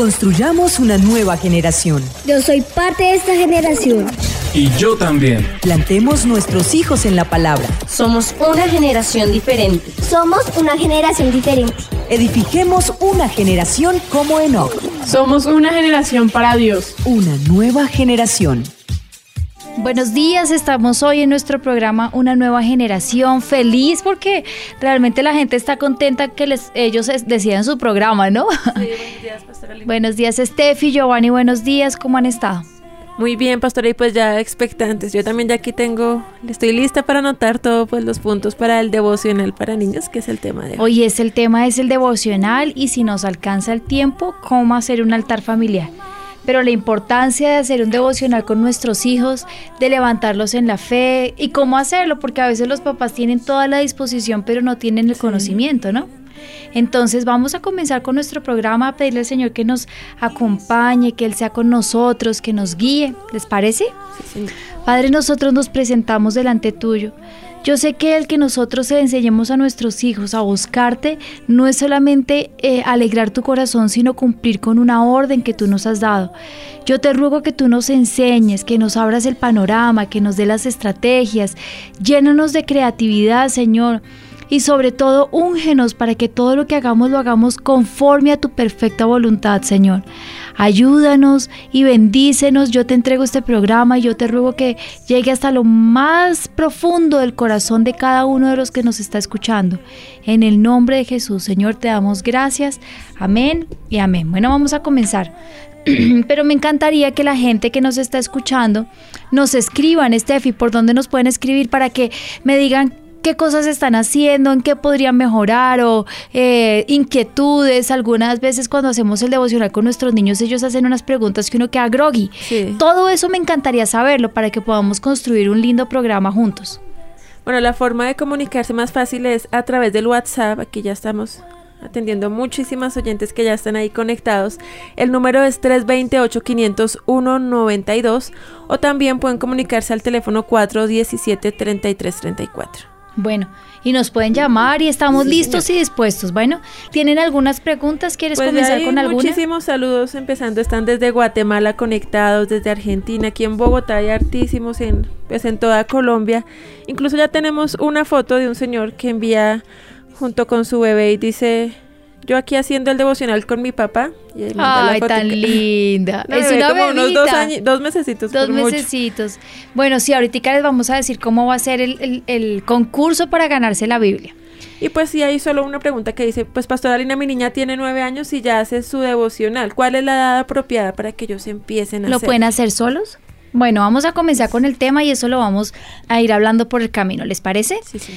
Construyamos una nueva generación. Yo soy parte de esta generación. Y yo también. Plantemos nuestros hijos en la palabra. Somos una generación diferente. Somos una generación diferente. Edifiquemos una generación como Enoch. Somos una generación para Dios. Una nueva generación. Buenos días, estamos hoy en nuestro programa Una Nueva Generación, feliz porque realmente la gente está contenta que les, ellos decidan su programa, ¿no? Sí, buenos días, Pastora Buenos días, Steffi, Giovanni, buenos días, ¿cómo han estado? Muy bien, Pastora, y pues ya expectantes. Yo también ya aquí tengo, estoy lista para anotar todos pues, los puntos para el devocional para niños, que es el tema de hoy. Hoy es el tema, es el devocional y si nos alcanza el tiempo, cómo hacer un altar familiar pero la importancia de hacer un devocional con nuestros hijos, de levantarlos en la fe y cómo hacerlo, porque a veces los papás tienen toda la disposición, pero no tienen el conocimiento, ¿no? Entonces vamos a comenzar con nuestro programa, a pedirle al Señor que nos acompañe, que Él sea con nosotros, que nos guíe. ¿Les parece? Sí, Padre, nosotros nos presentamos delante tuyo. Yo sé que el que nosotros enseñemos a nuestros hijos a buscarte no es solamente eh, alegrar tu corazón, sino cumplir con una orden que tú nos has dado. Yo te ruego que tú nos enseñes, que nos abras el panorama, que nos dé las estrategias, llénanos de creatividad, Señor y sobre todo úngenos para que todo lo que hagamos lo hagamos conforme a tu perfecta voluntad, Señor. Ayúdanos y bendícenos. Yo te entrego este programa y yo te ruego que llegue hasta lo más profundo del corazón de cada uno de los que nos está escuchando. En el nombre de Jesús, Señor, te damos gracias. Amén y amén. Bueno, vamos a comenzar. Pero me encantaría que la gente que nos está escuchando nos escriban, Steffi, por dónde nos pueden escribir para que me digan qué cosas están haciendo, en qué podrían mejorar o eh, inquietudes. Algunas veces cuando hacemos el devocional con nuestros niños, ellos hacen unas preguntas que uno queda groggy. Todo eso me encantaría saberlo para que podamos construir un lindo programa juntos. Bueno, la forma de comunicarse más fácil es a través del WhatsApp. Aquí ya estamos atendiendo muchísimas oyentes que ya están ahí conectados. El número es 328-501-92 o también pueden comunicarse al teléfono 417-3334. Bueno, y nos pueden llamar y estamos listos y dispuestos. Bueno, ¿tienen algunas preguntas? ¿Quieres pues comenzar con alguna? Muchísimos saludos empezando. Están desde Guatemala conectados, desde Argentina, aquí en Bogotá hay artísimos en, pues en toda Colombia. Incluso ya tenemos una foto de un señor que envía junto con su bebé y dice yo aquí haciendo el devocional con mi papá. Ay, tan linda. es una como unos dos, años, dos mesecitos. Dos mesecitos. Bueno, sí, ahorita les vamos a decir cómo va a ser el, el, concurso para ganarse la Biblia. Y pues sí, hay solo una pregunta que dice, pues Pastora Lina, mi niña tiene nueve años y ya hace su devocional. ¿Cuál es la edad apropiada para que ellos empiecen a ¿Lo hacer? ¿Lo pueden hacer solos? Bueno, vamos a comenzar con el tema y eso lo vamos a ir hablando por el camino, ¿les parece? Sí, sí.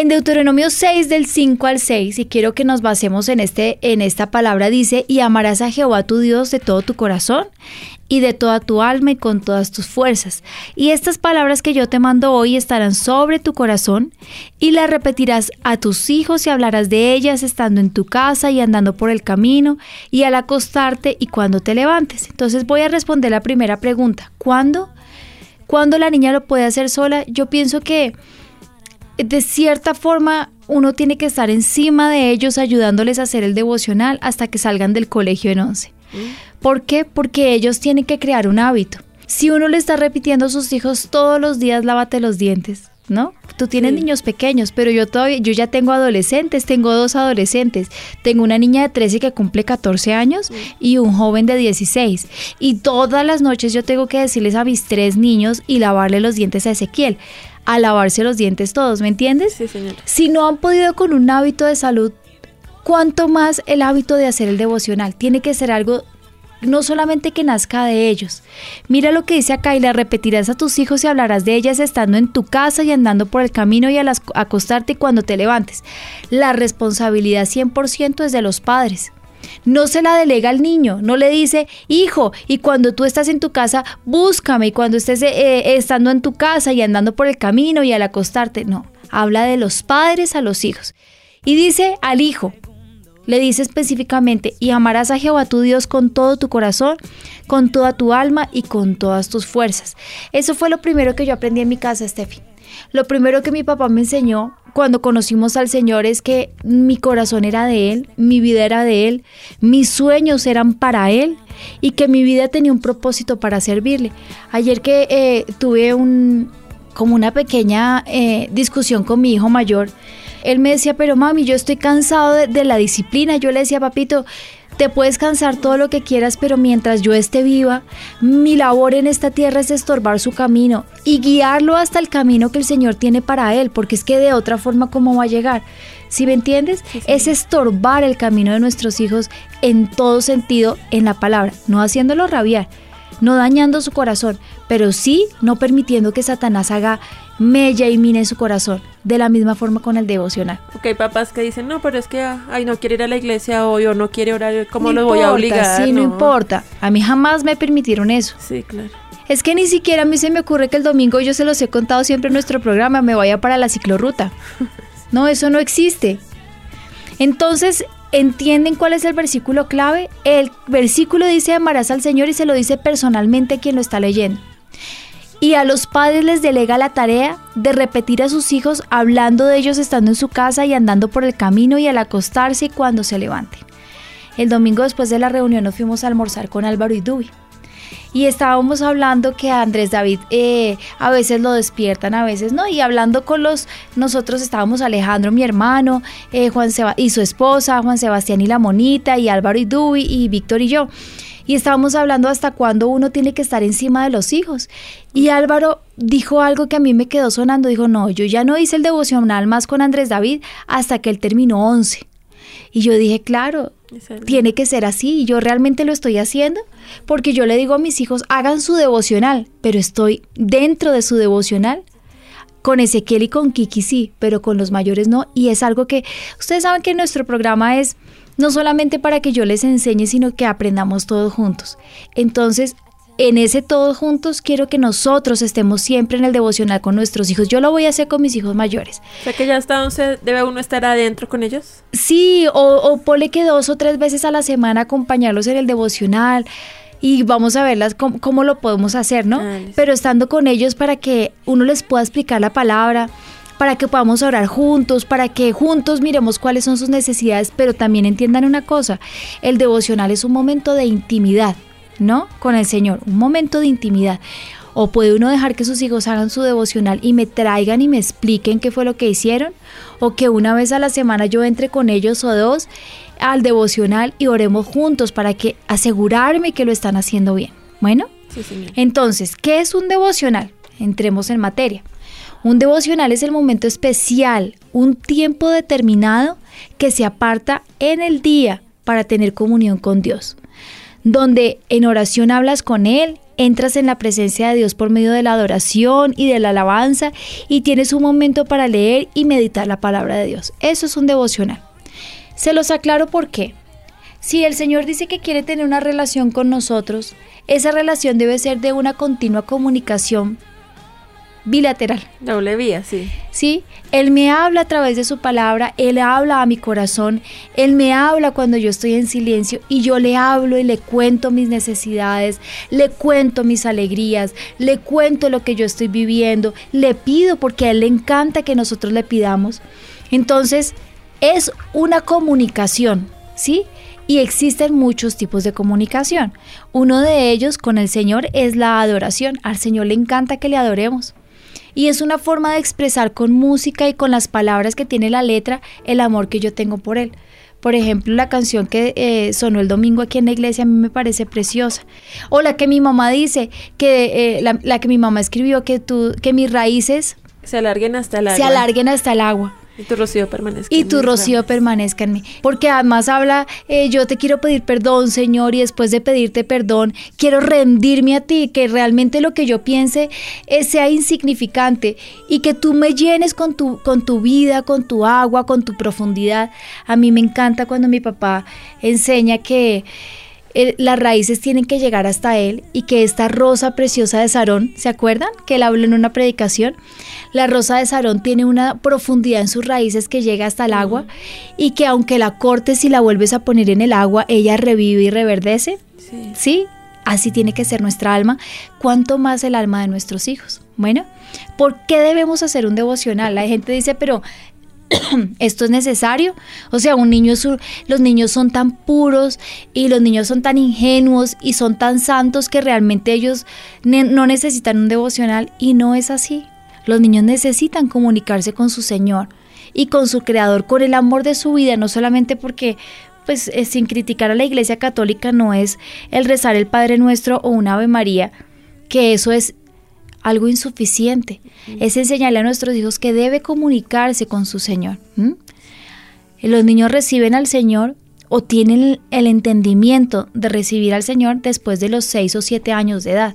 En Deuteronomio 6 del 5 al 6, y quiero que nos basemos en, este, en esta palabra, dice, y amarás a Jehová tu Dios de todo tu corazón y de toda tu alma y con todas tus fuerzas. Y estas palabras que yo te mando hoy estarán sobre tu corazón y las repetirás a tus hijos y hablarás de ellas estando en tu casa y andando por el camino y al acostarte y cuando te levantes. Entonces voy a responder la primera pregunta. ¿Cuándo? ¿Cuándo la niña lo puede hacer sola? Yo pienso que de cierta forma uno tiene que estar encima de ellos ayudándoles a hacer el devocional hasta que salgan del colegio en 11. Mm. ¿Por qué? Porque ellos tienen que crear un hábito. Si uno le está repitiendo a sus hijos todos los días lávate los dientes, ¿no? Tú tienes niños pequeños, pero yo todavía yo ya tengo adolescentes, tengo dos adolescentes. Tengo una niña de 13 que cumple 14 años y un joven de 16. Y todas las noches yo tengo que decirles a mis tres niños y lavarle los dientes a Ezequiel a lavarse los dientes todos, ¿me entiendes? Sí, señor. Si no han podido con un hábito de salud, ¿cuánto más el hábito de hacer el devocional? Tiene que ser algo no solamente que nazca de ellos. Mira lo que dice acá y le repetirás a tus hijos y hablarás de ellas estando en tu casa y andando por el camino y al acostarte cuando te levantes. La responsabilidad 100% es de los padres. No se la delega al niño, no le dice, hijo, y cuando tú estás en tu casa, búscame, y cuando estés eh, eh, estando en tu casa y andando por el camino y al acostarte, no, habla de los padres a los hijos. Y dice al hijo, le dice específicamente, y amarás a Jehová tu Dios con todo tu corazón, con toda tu alma y con todas tus fuerzas. Eso fue lo primero que yo aprendí en mi casa, Steffi. Lo primero que mi papá me enseñó cuando conocimos al Señor es que mi corazón era de Él, mi vida era de Él, mis sueños eran para Él y que mi vida tenía un propósito para servirle. Ayer que eh, tuve un, como una pequeña eh, discusión con mi hijo mayor, él me decía, pero mami, yo estoy cansado de, de la disciplina. Yo le decía, papito, te puedes cansar todo lo que quieras, pero mientras yo esté viva, mi labor en esta tierra es estorbar su camino y guiarlo hasta el camino que el Señor tiene para él, porque es que de otra forma, ¿cómo va a llegar? Si me entiendes? Es estorbar el camino de nuestros hijos en todo sentido en la palabra, no haciéndolo rabiar, no dañando su corazón, pero sí no permitiendo que Satanás haga mella y mine su corazón, de la misma forma con el devocional. Ok, hay papás que dicen, no, pero es que, ay, no quiere ir a la iglesia hoy o no quiere orar, ¿cómo No lo voy a obligar? Sí, no. importa. A mí jamás me permitieron eso. Sí, claro. Es que ni siquiera a mí se me ocurre que el domingo, yo se los he contado siempre en nuestro programa, me vaya para la ciclorruta. No, eso no existe. Entonces, ¿entienden cuál es el versículo clave? El versículo dice amarás al Señor y se lo dice personalmente a quien lo está leyendo. Y a los padres les delega la tarea de repetir a sus hijos hablando de ellos estando en su casa y andando por el camino y al acostarse y cuando se levanten. El domingo después de la reunión nos fuimos a almorzar con Álvaro y Dubi. Y estábamos hablando que a Andrés David eh, a veces lo despiertan, a veces no. Y hablando con los, nosotros estábamos Alejandro, mi hermano, eh, Juan y su esposa, Juan Sebastián y la monita, y Álvaro y Dubi, y Víctor y yo. Y estábamos hablando hasta cuándo uno tiene que estar encima de los hijos. Y Álvaro dijo algo que a mí me quedó sonando. Dijo, no, yo ya no hice el devocional más con Andrés David hasta que él terminó 11. Y yo dije, claro, tiene que ser así y yo realmente lo estoy haciendo porque yo le digo a mis hijos hagan su devocional, pero estoy dentro de su devocional. Con Ezequiel y con Kiki sí, pero con los mayores no. Y es algo que ustedes saben que nuestro programa es no solamente para que yo les enseñe, sino que aprendamos todos juntos. Entonces, en ese todos juntos quiero que nosotros estemos siempre en el devocional con nuestros hijos. Yo lo voy a hacer con mis hijos mayores. O sea que ya hasta 11 debe uno estar adentro con ellos. Sí, o, o ponle que dos o tres veces a la semana acompañarlos en el devocional y vamos a verlas cómo, cómo lo podemos hacer, ¿no? Ah. Pero estando con ellos para que uno les pueda explicar la palabra, para que podamos orar juntos, para que juntos miremos cuáles son sus necesidades, pero también entiendan una cosa, el devocional es un momento de intimidad, ¿no? Con el Señor, un momento de intimidad. O puede uno dejar que sus hijos hagan su devocional y me traigan y me expliquen qué fue lo que hicieron. O que una vez a la semana yo entre con ellos o dos al devocional y oremos juntos para que asegurarme que lo están haciendo bien. Bueno, Sí, señor. entonces, ¿qué es un devocional? Entremos en materia. Un devocional es el momento especial, un tiempo determinado que se aparta en el día para tener comunión con Dios, donde en oración hablas con Él, entras en la presencia de Dios por medio de la adoración y de la alabanza y tienes un momento para leer y meditar la palabra de Dios. Eso es un devocional. Se los aclaro por qué. Si el Señor dice que quiere tener una relación con nosotros, esa relación debe ser de una continua comunicación bilateral. Doble vía, sí. ¿sí? Él me habla a través de su palabra, Él habla a mi corazón, Él me habla cuando yo estoy en silencio y yo le hablo y le cuento mis necesidades, le cuento mis alegrías, le cuento lo que yo estoy viviendo, le pido porque a Él le encanta que nosotros le pidamos. Entonces, es una comunicación, ¿sí? Y existen muchos tipos de comunicación. Uno de ellos con el Señor es la adoración. Al Señor le encanta que le adoremos. Y es una forma de expresar con música y con las palabras que tiene la letra el amor que yo tengo por Él. Por ejemplo, la canción que eh, sonó el domingo aquí en la iglesia a mí me parece preciosa. O la que mi mamá dice, que eh, la, la que mi mamá escribió, que, tú, que mis raíces Se alarguen hasta el agua. se alarguen hasta el agua. Y tu rocío permanezca. Y en tu rocío permanezca en mí. Porque además habla, eh, yo te quiero pedir perdón, Señor, y después de pedirte perdón, quiero rendirme a ti, que realmente lo que yo piense eh, sea insignificante y que tú me llenes con tu, con tu vida, con tu agua, con tu profundidad. A mí me encanta cuando mi papá enseña que eh, las raíces tienen que llegar hasta él y que esta rosa preciosa de Sarón, ¿se acuerdan? Que él habló en una predicación. La rosa de Sarón tiene una profundidad en sus raíces que llega hasta el agua y que aunque la cortes y la vuelves a poner en el agua, ella revive y reverdece. Sí. ¿Sí? Así tiene que ser nuestra alma, cuanto más el alma de nuestros hijos. Bueno, ¿por qué debemos hacer un devocional? La gente dice, pero esto es necesario. O sea, un niño los niños son tan puros y los niños son tan ingenuos y son tan santos que realmente ellos no necesitan un devocional y no es así. Los niños necesitan comunicarse con su Señor y con su Creador, con el amor de su vida, no solamente porque pues eh, sin criticar a la Iglesia Católica no es el rezar el Padre Nuestro o un Ave María, que eso es algo insuficiente. Es enseñarle a nuestros hijos que debe comunicarse con su Señor. Los niños reciben al Señor o tienen el entendimiento de recibir al Señor después de los seis o siete años de edad.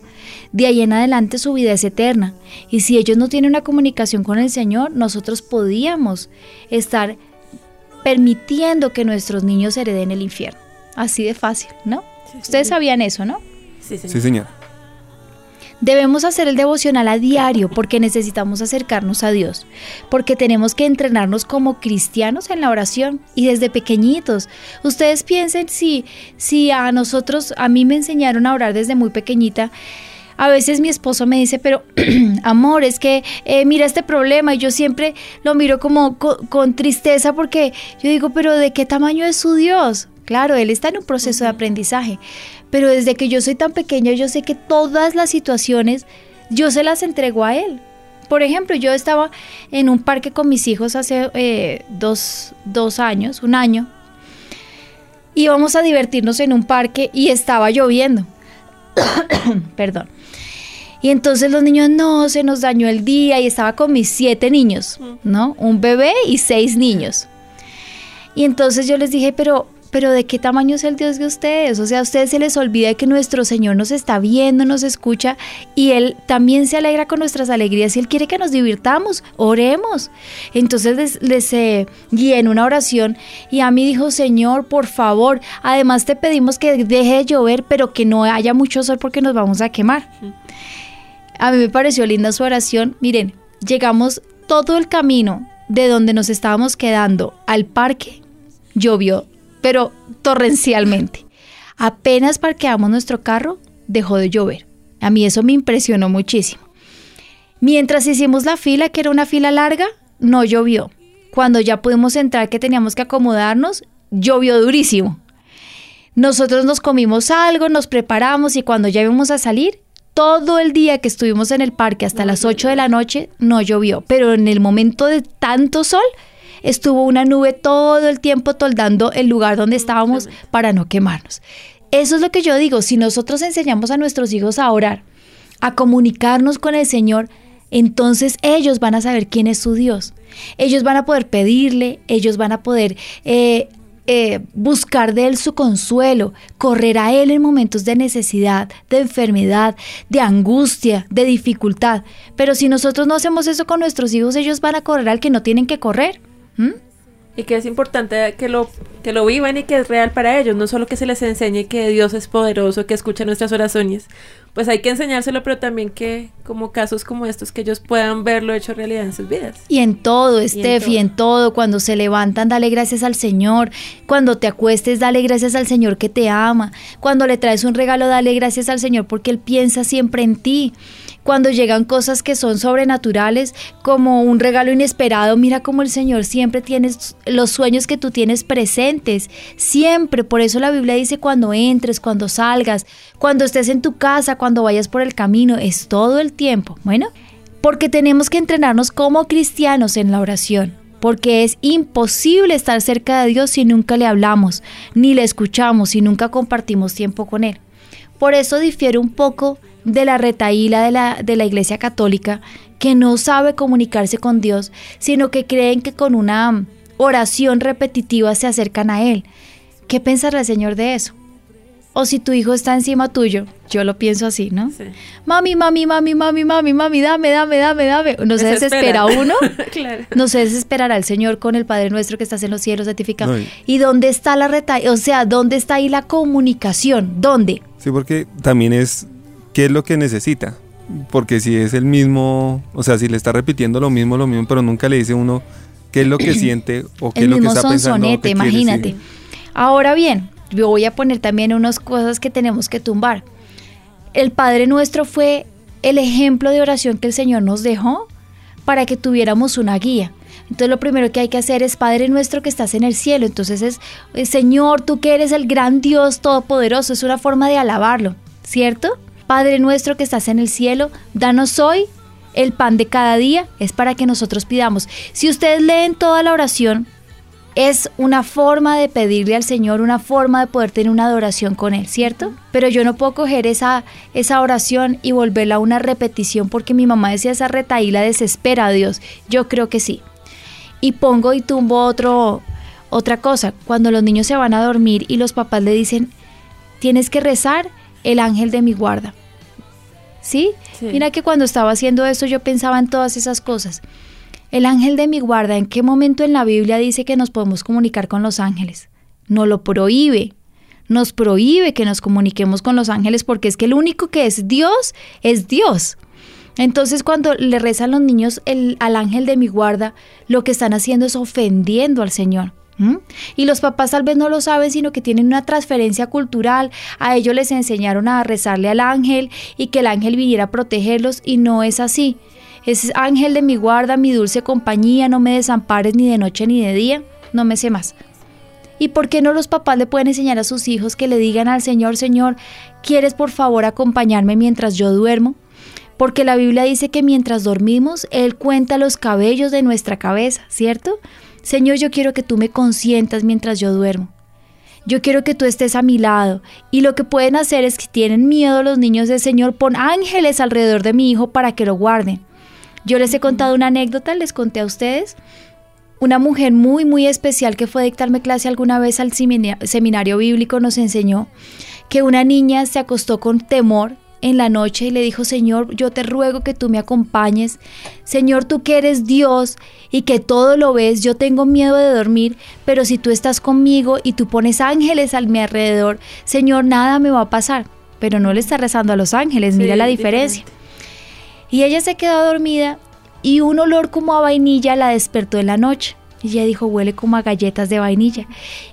De ahí en adelante su vida es eterna. Y si ellos no tienen una comunicación con el Señor, nosotros podíamos estar permitiendo que nuestros niños hereden el infierno. Así de fácil, ¿no? Ustedes sabían eso, ¿no? Sí, señor. Sí, señor. Debemos hacer el devocional a diario porque necesitamos acercarnos a Dios, porque tenemos que entrenarnos como cristianos en la oración y desde pequeñitos. Ustedes piensen si, si a nosotros, a mí me enseñaron a orar desde muy pequeñita. A veces mi esposo me dice, pero amor, es que eh, mira este problema y yo siempre lo miro como con tristeza porque yo digo, pero ¿de qué tamaño es su Dios? Claro, él está en un proceso de aprendizaje, pero desde que yo soy tan pequeña yo sé que todas las situaciones yo se las entrego a él. Por ejemplo, yo estaba en un parque con mis hijos hace eh, dos, dos años, un año, íbamos a divertirnos en un parque y estaba lloviendo. Perdón. Y entonces los niños, no, se nos dañó el día y estaba con mis siete niños, ¿no? Un bebé y seis niños. Y entonces yo les dije, pero pero ¿de qué tamaño es el Dios de ustedes? O sea, a ustedes se les olvida que nuestro Señor nos está viendo, nos escucha y Él también se alegra con nuestras alegrías y Él quiere que nos divirtamos, oremos. Entonces les, les eh, en una oración y a mí dijo, Señor, por favor, además te pedimos que deje de llover, pero que no haya mucho sol porque nos vamos a quemar. A mí me pareció linda su oración. Miren, llegamos todo el camino de donde nos estábamos quedando al parque, llovió pero torrencialmente. Apenas parqueamos nuestro carro, dejó de llover. A mí eso me impresionó muchísimo. Mientras hicimos la fila, que era una fila larga, no llovió. Cuando ya pudimos entrar, que teníamos que acomodarnos, llovió durísimo. Nosotros nos comimos algo, nos preparamos y cuando ya íbamos a salir, todo el día que estuvimos en el parque hasta las 8 de la noche, no llovió. Pero en el momento de tanto sol, estuvo una nube todo el tiempo toldando el lugar donde estábamos para no quemarnos. Eso es lo que yo digo, si nosotros enseñamos a nuestros hijos a orar, a comunicarnos con el Señor, entonces ellos van a saber quién es su Dios. Ellos van a poder pedirle, ellos van a poder eh, eh, buscar de Él su consuelo, correr a Él en momentos de necesidad, de enfermedad, de angustia, de dificultad. Pero si nosotros no hacemos eso con nuestros hijos, ellos van a correr al que no tienen que correr. ¿Mm? Y que es importante que lo, que lo vivan y que es real para ellos, no solo que se les enseñe que Dios es poderoso, que escucha nuestras oraciones, pues hay que enseñárselo, pero también que como casos como estos, que ellos puedan verlo hecho realidad en sus vidas. Y en todo, Steffi, en, en todo, cuando se levantan, dale gracias al Señor, cuando te acuestes, dale gracias al Señor que te ama, cuando le traes un regalo, dale gracias al Señor porque Él piensa siempre en ti cuando llegan cosas que son sobrenaturales, como un regalo inesperado, mira cómo el Señor siempre tiene los sueños que tú tienes presentes, siempre. Por eso la Biblia dice cuando entres, cuando salgas, cuando estés en tu casa, cuando vayas por el camino, es todo el tiempo. Bueno, porque tenemos que entrenarnos como cristianos en la oración porque es imposible estar cerca de Dios si nunca le hablamos, ni le escuchamos, si nunca compartimos tiempo con Él. Por eso difiere un poco de la retaíla de la, de la Iglesia Católica que no sabe comunicarse con Dios, sino que creen que con una oración repetitiva se acercan a Él. ¿Qué pensará el Señor de eso? O si tu hijo está encima tuyo, yo lo pienso así, ¿no? Mami, mami, mami, mami, mami, mami, dame, dame, dame, dame. No se desespera uno. claro. No se desesperará el Señor con el Padre nuestro que estás en los cielos certificado. y... dónde está la retaíla? O sea, ¿dónde está ahí la comunicación? ¿Dónde? Sí, porque también es qué es lo que necesita. Porque si es el mismo, o sea, si le está repitiendo lo mismo, lo mismo, pero nunca le dice uno qué es lo que siente o qué es lo que está pensando. Sonete, imagínate. Ahora bien, voy a poner también unas cosas que tenemos que tumbar. El Padre Nuestro fue el ejemplo de oración que el Señor nos dejó para que tuviéramos una guía. Entonces lo primero que hay que hacer es Padre nuestro que estás en el cielo. Entonces es eh, Señor, tú que eres el gran Dios todopoderoso. Es una forma de alabarlo, ¿cierto? Padre nuestro que estás en el cielo, danos hoy el pan de cada día. Es para que nosotros pidamos. Si ustedes leen toda la oración, es una forma de pedirle al Señor, una forma de poder tener una adoración con Él, ¿cierto? Pero yo no puedo coger esa, esa oración y volverla a una repetición porque mi mamá decía esa retaíla desespera a Dios. Yo creo que sí. Y pongo y tumbo otro, otra cosa. Cuando los niños se van a dormir y los papás le dicen, tienes que rezar el ángel de mi guarda. ¿Sí? sí. Mira que cuando estaba haciendo eso yo pensaba en todas esas cosas. El ángel de mi guarda, ¿en qué momento en la Biblia dice que nos podemos comunicar con los ángeles? No lo prohíbe. Nos prohíbe que nos comuniquemos con los ángeles porque es que el único que es Dios es Dios. Entonces cuando le rezan los niños al ángel de mi guarda, lo que están haciendo es ofendiendo al Señor. Y los papás tal vez no lo saben, sino que tienen una transferencia cultural. A ellos les enseñaron a rezarle al ángel y que el ángel viniera a protegerlos y no es así. Es ángel de mi guarda, mi dulce compañía, no me desampares ni de noche ni de día, no me sé más. ¿Y por qué no los papás le pueden enseñar a sus hijos que le digan al Señor, Señor, ¿quieres por favor acompañarme mientras yo duermo? Porque la Biblia dice que mientras dormimos, Él cuenta los cabellos de nuestra cabeza, ¿cierto? Señor, yo quiero que tú me consientas mientras yo duermo. Yo quiero que tú estés a mi lado. Y lo que pueden hacer es que tienen miedo los niños del Señor, pon ángeles alrededor de mi hijo para que lo guarden. Yo les he contado una anécdota, les conté a ustedes. Una mujer muy, muy especial que fue a dictarme clase alguna vez al seminario bíblico nos enseñó que una niña se acostó con temor en la noche y le dijo, Señor, yo te ruego que tú me acompañes. Señor, tú que eres Dios y que todo lo ves, yo tengo miedo de dormir, pero si tú estás conmigo y tú pones ángeles a mi alrededor, Señor, nada me va a pasar. Pero no le está rezando a los ángeles, mira la diferencia. Diferente. Y ella se quedó dormida y un olor como a vainilla la despertó en la noche. Y ella dijo, huele como a galletas de vainilla.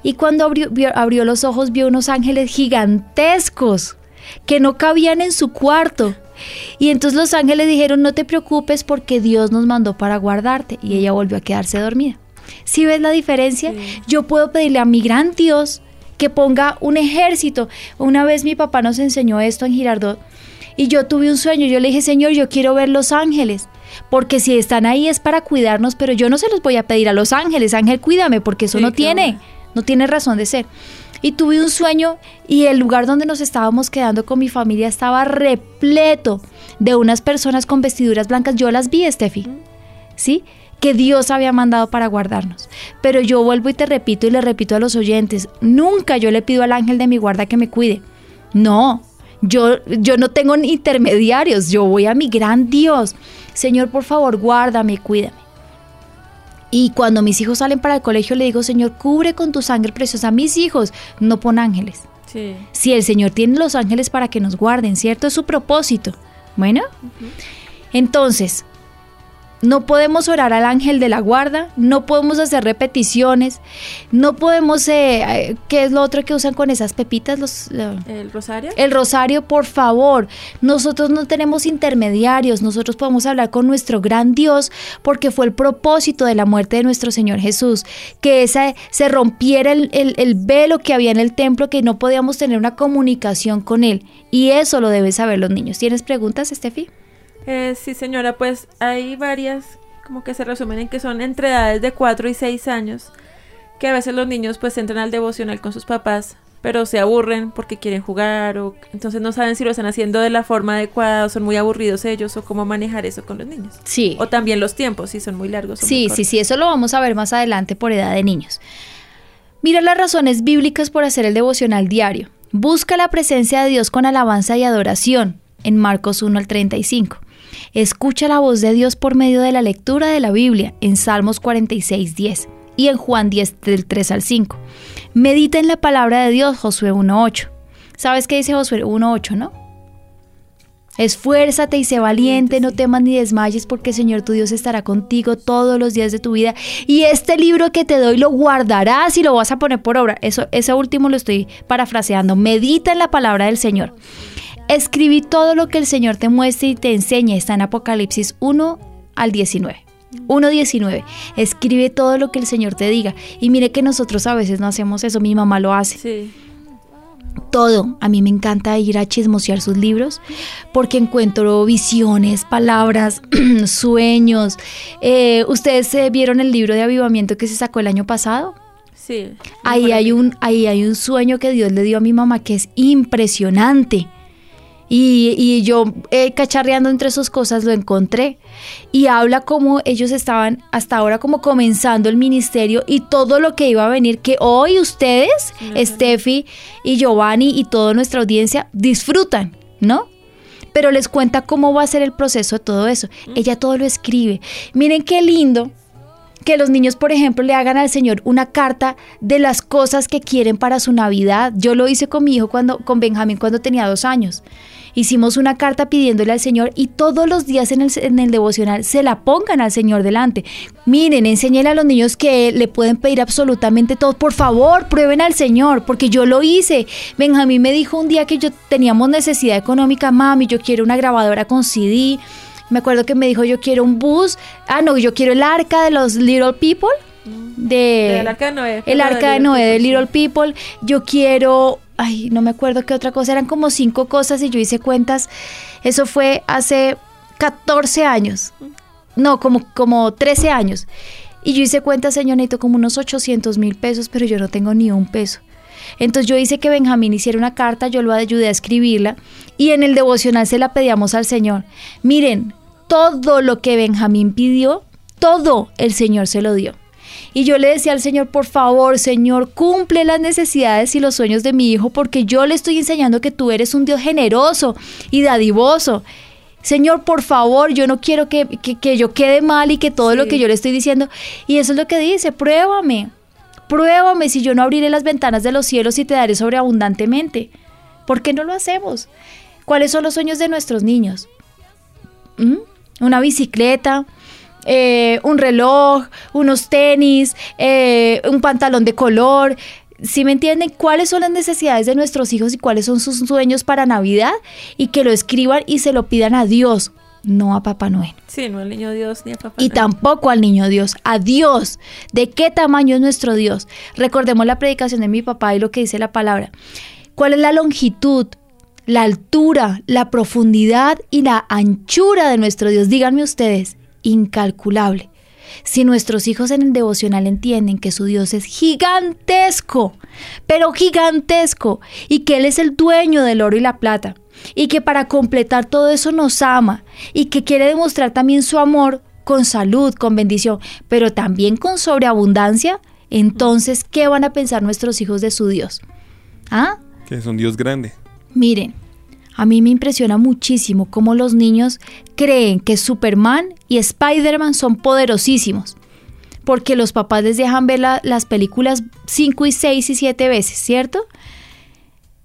Y cuando abrió, vio, abrió los ojos vio unos ángeles gigantescos que no cabían en su cuarto. Y entonces los ángeles dijeron, no te preocupes porque Dios nos mandó para guardarte. Y ella volvió a quedarse dormida. ¿Sí ves la diferencia? Sí. Yo puedo pedirle a mi gran Dios que ponga un ejército. Una vez mi papá nos enseñó esto en Girardot y yo tuve un sueño, yo le dije, Señor, yo quiero ver los ángeles, porque si están ahí es para cuidarnos, pero yo no se los voy a pedir a los ángeles, ángel, cuídame, porque eso sí, no tiene, no tiene razón de ser. Y tuve un sueño y el lugar donde nos estábamos quedando con mi familia estaba repleto de unas personas con vestiduras blancas. Yo las vi, Steffi. ¿Sí? que Dios había mandado para guardarnos. Pero yo vuelvo y te repito y le repito a los oyentes, nunca yo le pido al ángel de mi guarda que me cuide. No, yo, yo no tengo intermediarios, yo voy a mi gran Dios. Señor, por favor, guárdame, cuídame. Y cuando mis hijos salen para el colegio, le digo, Señor, cubre con tu sangre preciosa a mis hijos, no pon ángeles. Sí. Si el Señor tiene los ángeles para que nos guarden, ¿cierto? Es su propósito. Bueno, uh -huh. entonces, no podemos orar al ángel de la guarda, no podemos hacer repeticiones, no podemos, eh, ¿qué es lo otro que usan con esas pepitas? Los, uh, ¿El rosario? El rosario, por favor. Nosotros no tenemos intermediarios, nosotros podemos hablar con nuestro gran Dios porque fue el propósito de la muerte de nuestro Señor Jesús, que esa, se rompiera el, el, el velo que había en el templo, que no podíamos tener una comunicación con Él. Y eso lo deben saber los niños. ¿Tienes preguntas, Steffi? Eh, sí, señora, pues hay varias como que se resumen en que son entre edades de 4 y 6 años, que a veces los niños pues entran al devocional con sus papás, pero se aburren porque quieren jugar o entonces no saben si lo están haciendo de la forma adecuada o son muy aburridos ellos o cómo manejar eso con los niños. Sí. O también los tiempos, si son muy largos. Sí, muy sí, sí, eso lo vamos a ver más adelante por edad de niños. Mira las razones bíblicas por hacer el devocional diario. Busca la presencia de Dios con alabanza y adoración en Marcos 1 al 35. Escucha la voz de Dios por medio de la lectura de la Biblia en Salmos 46, 10 y en Juan 10 del 3 al 5. Medita en la palabra de Dios, Josué 1.8. ¿Sabes qué dice Josué 1.8, no? Esfuérzate y sé valiente, no temas ni desmayes, porque el Señor tu Dios estará contigo todos los días de tu vida. Y este libro que te doy lo guardarás y lo vas a poner por obra. Eso, ese último lo estoy parafraseando. Medita en la palabra del Señor. Escribí todo lo que el Señor te muestre y te enseñe. Está en Apocalipsis 1 al 19. 1.19. Escribe todo lo que el Señor te diga. Y mire que nosotros a veces no hacemos eso, mi mamá lo hace. Sí. Todo. A mí me encanta ir a chismosear sus libros porque encuentro visiones, palabras, sueños. Eh, ¿Ustedes eh, vieron el libro de avivamiento que se sacó el año pasado? Sí. Ahí hay, un, ahí hay un sueño que Dios le dio a mi mamá que es impresionante. Y, y yo eh, cacharreando entre sus cosas lo encontré. Y habla como ellos estaban hasta ahora como comenzando el ministerio y todo lo que iba a venir, que hoy ustedes, Steffi y Giovanni y toda nuestra audiencia disfrutan, ¿no? Pero les cuenta cómo va a ser el proceso de todo eso. Ella todo lo escribe. Miren qué lindo que los niños, por ejemplo, le hagan al Señor una carta de las cosas que quieren para su Navidad. Yo lo hice con mi hijo cuando, con Benjamín cuando tenía dos años. Hicimos una carta pidiéndole al Señor y todos los días en el, en el devocional se la pongan al Señor delante. Miren, enséñenle a los niños que le pueden pedir absolutamente todo. Por favor, prueben al Señor, porque yo lo hice. Benjamín me dijo un día que yo teníamos necesidad económica, mami, yo quiero una grabadora con CD. Me acuerdo que me dijo, yo quiero un bus. Ah, no, yo quiero el arca de los Little People. De, El arca de Noé. el arca de Noé de Little People. Yo quiero, ay, no me acuerdo qué otra cosa, eran como cinco cosas y yo hice cuentas. Eso fue hace 14 años. No, como, como 13 años. Y yo hice cuentas, señorito, como unos 800 mil pesos, pero yo no tengo ni un peso. Entonces yo hice que Benjamín hiciera una carta, yo lo ayudé a escribirla y en el devocional se la pedíamos al Señor. Miren, todo lo que Benjamín pidió, todo el Señor se lo dio. Y yo le decía al Señor, por favor, Señor, cumple las necesidades y los sueños de mi hijo, porque yo le estoy enseñando que tú eres un Dios generoso y dadivoso. Señor, por favor, yo no quiero que, que- que yo quede mal y que todo lo que yo le estoy diciendo. Y eso es lo que dice, pruébame, pruébame si yo no abriré las ventanas de los cielos y te daré sobreabundantemente. ¿Por qué no lo hacemos? ¿Cuáles son los sueños de nuestros niños? ¿Mm? Una bicicleta, eh, un reloj, unos tenis, eh, un pantalón de color. ¿Sí me entienden cuáles son las necesidades de nuestros hijos y cuáles son sus sueños para Navidad? Y que lo escriban y se lo pidan a Dios, no a Papá Noel. Sí, no al niño Dios ni a papá. Y Noel. tampoco al niño Dios, a Dios. ¿De qué tamaño es nuestro Dios? Recordemos la predicación de mi papá y lo que dice la palabra. ¿Cuál es la longitud, la altura, la profundidad y la anchura de nuestro Dios? Díganme ustedes, incalculable. Si nuestros hijos en el devocional entienden que su Dios es gigantesco, pero gigantesco, y que Él es el dueño del oro y la plata, y que para completar todo eso nos ama, y que quiere demostrar también su amor con salud, con bendición, pero también con sobreabundancia, entonces, ¿qué van a pensar nuestros hijos de su Dios? ¿Ah? Que es un Dios grande. Miren, a mí me impresiona muchísimo cómo los niños creen que Superman y Spider-Man son poderosísimos. Porque los papás les dejan ver la- las películas 5 y 6 y 7 veces, ¿cierto?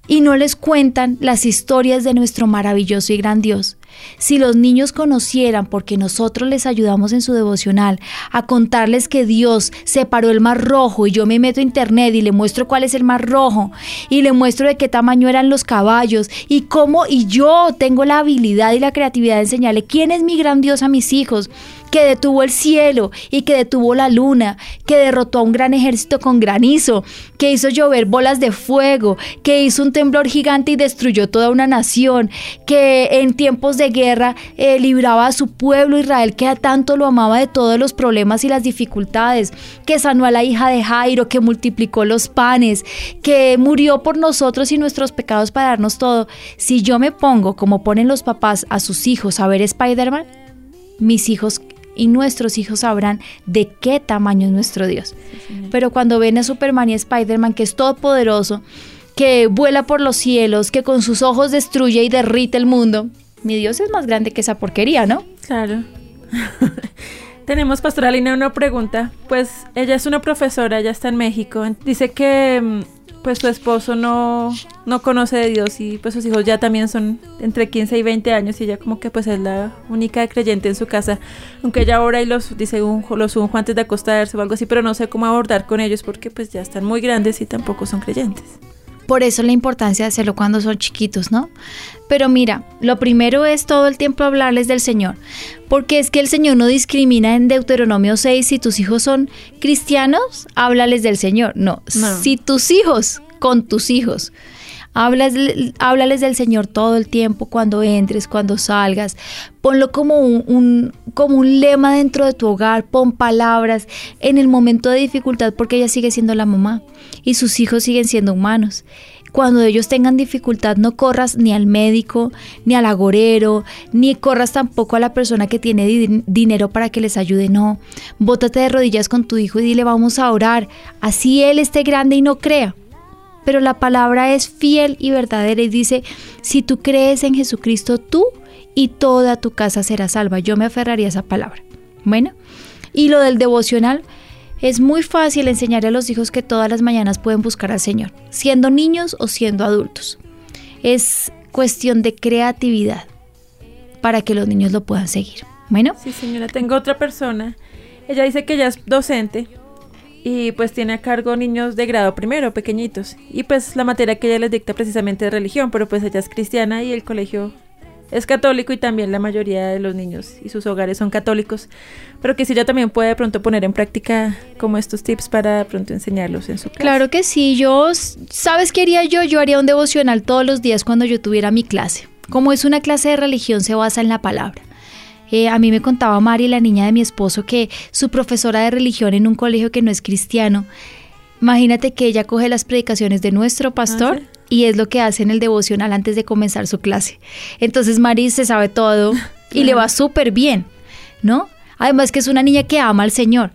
Y no les cuentan las historias de nuestro maravilloso y gran Dios. Si los niños conocieran, porque nosotros les ayudamos en su devocional, a contarles que Dios separó el mar rojo y yo me meto a internet y le muestro cuál es el mar rojo y le muestro de qué tamaño eran los caballos y cómo y yo tengo la habilidad y la creatividad de enseñarle quién es mi gran Dios a mis hijos, que detuvo el cielo y que detuvo la luna, que derrotó a un gran ejército con granizo, que hizo llover bolas de fuego, que hizo un temblor gigante y destruyó toda una nación, que en tiempos de guerra eh, libraba a su pueblo Israel que a tanto lo amaba de todos los problemas y las dificultades, que sanó a la hija de Jairo, que multiplicó los panes, que murió por nosotros y nuestros pecados para darnos todo. Si yo me pongo, como ponen los papás a sus hijos, a ver Spider-Man, mis hijos y nuestros hijos sabrán de qué tamaño es nuestro Dios. Pero cuando ven a Superman y a Spider-Man, que es todopoderoso, que vuela por los cielos, que con sus ojos destruye y derrite el mundo, mi Dios es más grande que esa porquería, ¿no? Claro. Tenemos, Pastora Lina, una pregunta. Pues ella es una profesora, ella está en México. Dice que mm, pues su esposo no, no conoce de Dios y pues sus hijos ya también son entre 15 y 20 años y ella como que pues es la única creyente en su casa. Aunque ella ora y los dice un, los unjo antes de acostarse o algo así, pero no sé cómo abordar con ellos porque pues ya están muy grandes y tampoco son creyentes. Por eso la importancia de hacerlo cuando son chiquitos, ¿no? Pero mira, lo primero es todo el tiempo hablarles del Señor, porque es que el Señor no discrimina en Deuteronomio 6 si tus hijos son cristianos, háblales del Señor. No, No. si tus hijos, con tus hijos, Hablas, háblales del Señor todo el tiempo, cuando entres, cuando salgas. Ponlo como un, como un lema dentro de tu hogar. Pon palabras en el momento de dificultad porque ella sigue siendo la mamá y sus hijos siguen siendo humanos. Cuando ellos tengan dificultad, no corras ni al médico, ni al agorero, ni corras tampoco a la persona que tiene di- dinero para que les ayude. No, bótate de rodillas con tu hijo y dile vamos a orar. Así él esté grande y no crea pero la palabra es fiel y verdadera y dice, si tú crees en Jesucristo, tú y toda tu casa será salva. Yo me aferraría a esa palabra. Bueno, y lo del devocional, es muy fácil enseñarle a los hijos que todas las mañanas pueden buscar al Señor, siendo niños o siendo adultos. Es cuestión de creatividad para que los niños lo puedan seguir. Bueno, Sí, señora, tengo otra persona. Ella dice que ella es docente y pues tiene a cargo niños de grado primero, pequeñitos. Y pues la materia que ella les dicta precisamente es religión, pero pues ella es cristiana y el colegio es católico y también la mayoría de los niños y sus hogares son católicos. Pero que si ella también puede de pronto poner en práctica como estos tips para de pronto enseñarlos en su clase. Claro que sí, yo, ¿sabes qué haría yo? Yo haría un devocional todos los días cuando yo tuviera mi clase. Como es una clase de religión, se basa en la palabra. Eh, a mí me contaba Mari, la niña de mi esposo, que su profesora de religión en un colegio que no es cristiano, imagínate que ella coge las predicaciones de nuestro pastor sí? y es lo que hace en el devocional antes de comenzar su clase. Entonces Mari se sabe todo y le va súper bien, ¿no? Además que es una niña que ama al Señor.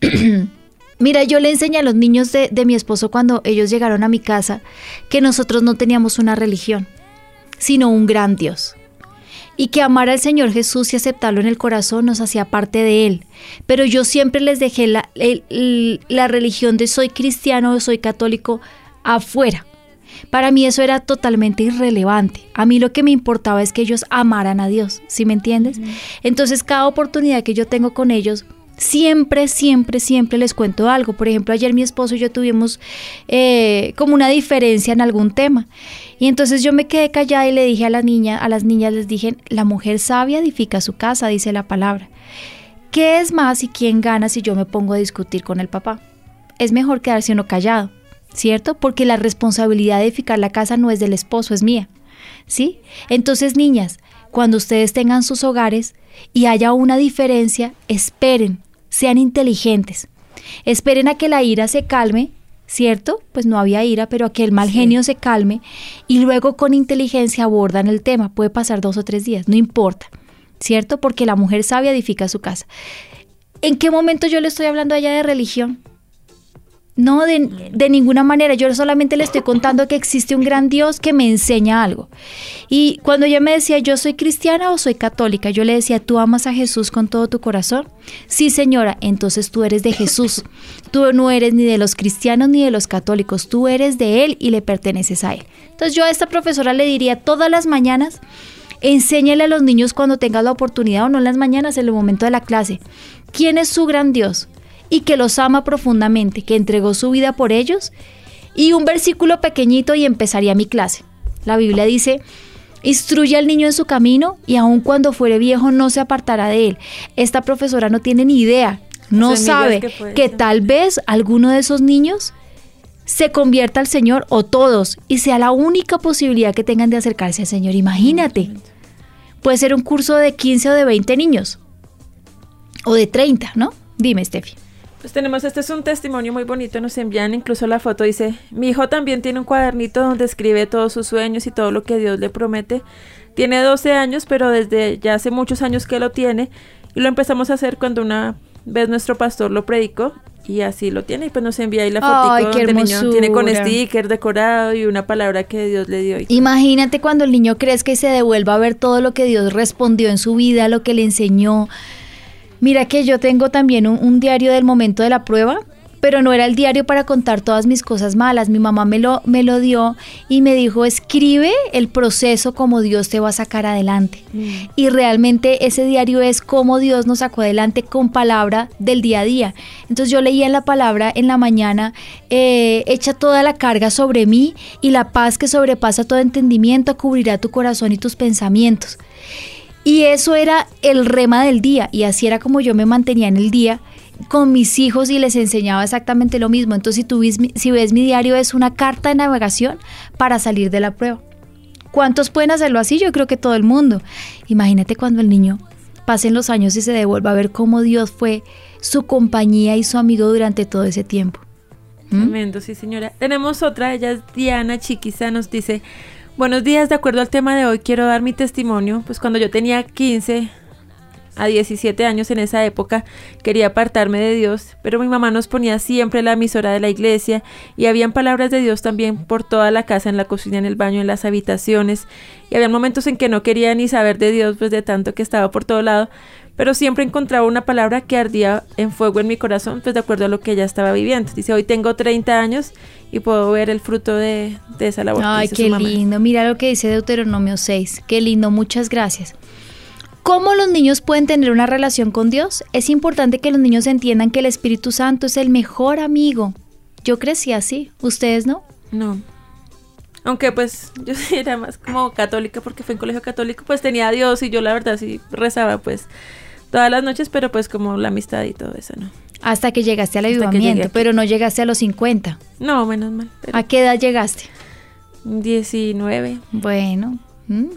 Mira, yo le enseñé a los niños de, de mi esposo cuando ellos llegaron a mi casa que nosotros no teníamos una religión, sino un gran Dios. Y que amar al Señor Jesús y aceptarlo en el corazón nos hacía parte de Él. Pero yo siempre les dejé la, el- la religión de soy cristiano o soy católico afuera. Para mí eso era totalmente irrelevante. A mí lo que me importaba es que ellos amaran a Dios, ¿sí me entiendes? Entonces cada oportunidad que yo tengo con ellos, siempre, siempre, siempre les cuento algo. Por ejemplo, ayer mi esposo y yo tuvimos eh, como una diferencia en algún tema. Y entonces yo me quedé callada y le dije a la niña, a las niñas les dije, la mujer sabia edifica su casa, dice la palabra. ¿Qué es más y quién gana si yo me pongo a discutir con el papá? Es mejor quedarse uno callado, ¿cierto? Porque la responsabilidad de edificar la casa no es del esposo, es mía. ¿Sí? Entonces, niñas, cuando ustedes tengan sus hogares y haya una diferencia, esperen, sean inteligentes. Esperen a que la ira se calme, ¿cierto? Pues no había ira, pero a que el mal genio se calme y luego con inteligencia abordan el tema. Puede pasar dos o tres días, no importa, ¿cierto? Porque la mujer sabia edifica su casa. ¿En qué momento yo le estoy hablando a ella de religión? No, de, ninguna manera. Yo solamente le estoy contando que existe un gran Dios que me enseña algo. Y cuando ella me decía, yo soy cristiana o soy católica, yo le decía, ¿tú amas a Jesús con todo tu corazón? Sí, señora, entonces tú eres de Jesús. Tú no eres ni de los cristianos ni de los católicos, tú eres de Él y le perteneces a Él. Entonces yo a esta profesora le diría todas las mañanas, enséñale a los niños cuando tengas la oportunidad o no en las mañanas, en el momento de la clase, quién es su gran Dios y que los ama profundamente, que entregó su vida por ellos. Y un versículo pequeñito y empezaría mi clase. La Biblia dice, instruye al niño en su camino y aun cuando fuere viejo no se apartará de él. Esta profesora no tiene ni idea, no sabe que que, tal vez alguno de esos niños se convierta al Señor o todos y sea la única posibilidad que tengan de acercarse al Señor. Imagínate. Puede ser un curso de 15 o de 20 niños. O de 30, ¿no? Dime, Steffi. Pues tenemos, este es un testimonio muy bonito, nos envían incluso la foto, dice, mi hijo también tiene un cuadernito donde escribe todos sus sueños y todo lo que Dios le promete. Tiene 12 años, pero desde ya hace muchos años que lo tiene y lo empezamos a hacer cuando una vez nuestro pastor lo predicó y así lo tiene y pues nos envía ahí la foto donde el niño tiene con sticker decorado y una palabra que Dios le dio. Imagínate cuando el niño crezca y se devuelva a ver todo lo que Dios respondió en su vida, lo que le enseñó. Mira que yo tengo también un, un diario del momento de la prueba, pero no era el diario para contar todas mis cosas malas. Mi mamá me lo, me lo dio y me dijo, escribe el proceso como Dios te va a sacar adelante. Mm. Y realmente ese diario es cómo Dios nos sacó adelante con palabra del día a día. Entonces yo leía en la palabra en la mañana, eh, echa toda la carga sobre mí y la paz que sobrepasa todo entendimiento cubrirá tu corazón y tus pensamientos. Y eso era el rema del día y así era como yo me mantenía en el día con mis hijos y les enseñaba exactamente lo mismo. Entonces si, tú ves, si ves mi diario es una carta de navegación para salir de la prueba. ¿Cuántos pueden hacerlo así? Yo creo que todo el mundo. Imagínate cuando el niño pasen los años y se devuelva a ver cómo Dios fue su compañía y su amigo durante todo ese tiempo. ¿Mm? Tremendo, sí, señora. Tenemos otra, ella Diana Chiquiza, nos dice, buenos días, de acuerdo al tema de hoy, quiero dar mi testimonio. Pues cuando yo tenía 15 a 17 años en esa época, quería apartarme de Dios, pero mi mamá nos ponía siempre la emisora de la iglesia y habían palabras de Dios también por toda la casa, en la cocina, en el baño, en las habitaciones. Y había momentos en que no quería ni saber de Dios, pues de tanto que estaba por todo lado, pero siempre encontraba una palabra que ardía en fuego en mi corazón, pues de acuerdo a lo que ella estaba viviendo. Dice, hoy tengo 30 años y puedo ver el fruto de, de esa labor. que Ay, hizo qué su mamá. lindo. Mira lo que dice Deuteronomio 6. Qué lindo, muchas gracias. ¿Cómo los niños pueden tener una relación con Dios? Es importante que los niños entiendan que el Espíritu Santo es el mejor amigo. Yo crecí así, ¿ustedes no? No. Aunque pues yo era más como católica porque fue en colegio católico, pues tenía a Dios y yo la verdad sí rezaba pues todas las noches, pero pues como la amistad y todo eso, ¿no? Hasta que llegaste al aquí. pero no llegaste a los 50. No, menos mal. ¿A qué edad llegaste? 19. Bueno, ¿m?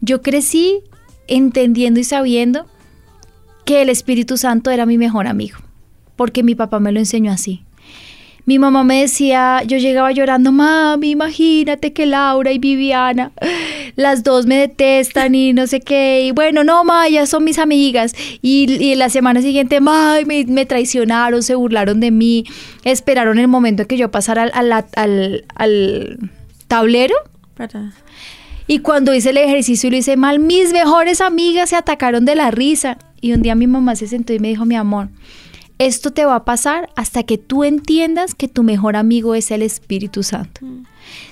yo crecí entendiendo y sabiendo que el Espíritu Santo era mi mejor amigo, porque mi papá me lo enseñó así. Mi mamá me decía, yo llegaba llorando, mami, imagínate que Laura y Viviana, las dos me detestan y no sé qué, y bueno, no, ma, ya son mis amigas. Y, y la semana siguiente, ma, me, me traicionaron, se burlaron de mí, esperaron el momento en que yo pasara al, al- al- al tablero Para... y cuando hice el ejercicio y lo hice mal, mis mejores amigas se atacaron de la risa. Y un día mi mamá se sentó y me dijo, mi amor, esto te va a pasar hasta que tú entiendas que tu mejor amigo es el Espíritu Santo.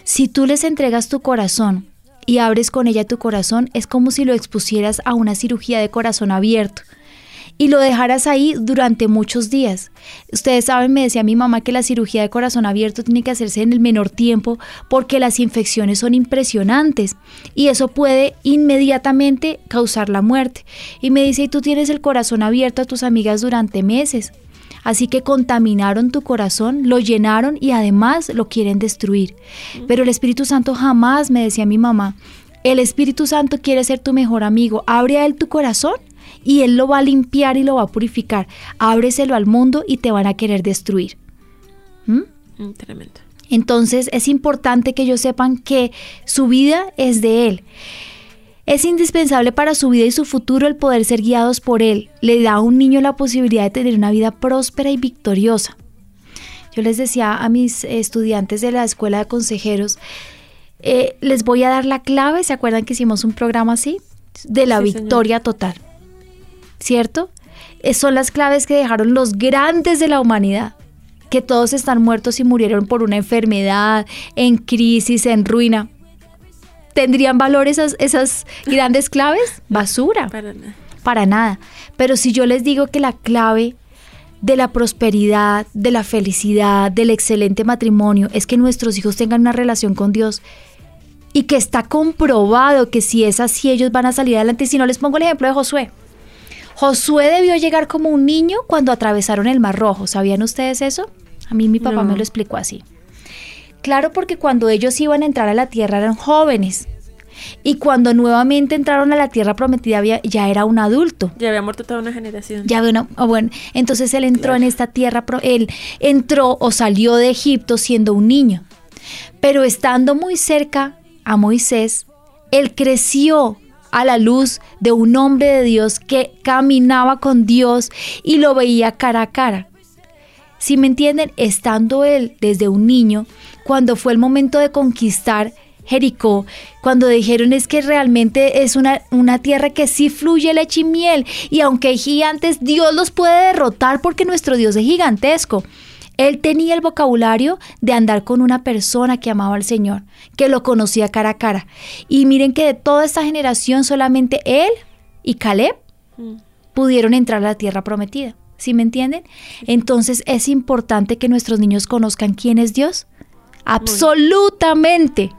Si tú les entregas tu corazón y abres con ella tu corazón, es como si lo expusieras a una cirugía de corazón abierto y lo dejaras ahí durante muchos días. Ustedes saben, me decía mi mamá que la cirugía de corazón abierto tiene que hacerse en el menor tiempo porque las infecciones son impresionantes y eso puede inmediatamente causar la muerte. Y me dice, y tú tienes el corazón abierto a tus amigas durante meses. Así que contaminaron tu corazón, lo llenaron y además lo quieren destruir. Pero el Espíritu Santo jamás, me decía mi mamá, el Espíritu Santo quiere ser tu mejor amigo. Abre a Él tu corazón y Él lo va a limpiar y lo va a purificar. Ábreselo al mundo y te van a querer destruir. ¿Mm? Mm, Tremendo. Entonces es importante que ellos sepan que su vida es de Él. Es indispensable para su vida y su futuro el poder ser guiados por Él. Le da a un niño la posibilidad de tener una vida próspera y victoriosa. Yo les decía a mis estudiantes de la escuela de consejeros, eh, les voy a dar la clave, ¿se acuerdan que hicimos un programa así? De la Sí, señor. victoria total. ¿Cierto? Eh, son las claves que dejaron los grandes de la humanidad que todos están muertos y murieron por una enfermedad, en crisis, en ruina. ¿Tendrían valor esas, esas grandes claves? Basura, Para nada. para nada. Pero si yo les digo que la clave de la prosperidad, de la felicidad, del excelente matrimonio es que nuestros hijos tengan una relación con Dios y que está comprobado que si es así ellos van a salir adelante. Si no les pongo el ejemplo de Josué. Josué debió llegar como un niño cuando atravesaron el Mar Rojo. ¿Sabían ustedes eso? A mí mi papá No. me lo explicó así. Claro, porque cuando ellos iban a entrar a la tierra eran jóvenes. Y cuando nuevamente entraron a la tierra prometida había- ya era un adulto. Ya había muerto toda una generación. Ya ve una- ah, bueno, entonces él entró en esta tierra, él entró o salió de Egipto siendo un niño. Pero estando muy cerca a Moisés, él creció a la luz de un hombre de Dios que caminaba con Dios y lo veía cara a cara. Si me entienden, estando él desde un niño, cuando fue el momento de conquistar Jericó, cuando dijeron es que realmente es una, una tierra que sí fluye leche y miel, y aunque hay gigantes, Dios los puede derrotar porque nuestro Dios es gigantesco. Él tenía el vocabulario de andar con una persona que amaba al Señor, que lo conocía cara a cara. Y miren que de toda esta generación solamente él y Caleb Mm. pudieron entrar a la tierra prometida. ¿Sí me entienden? Entonces es importante que nuestros niños conozcan quién es Dios. Absolutamente.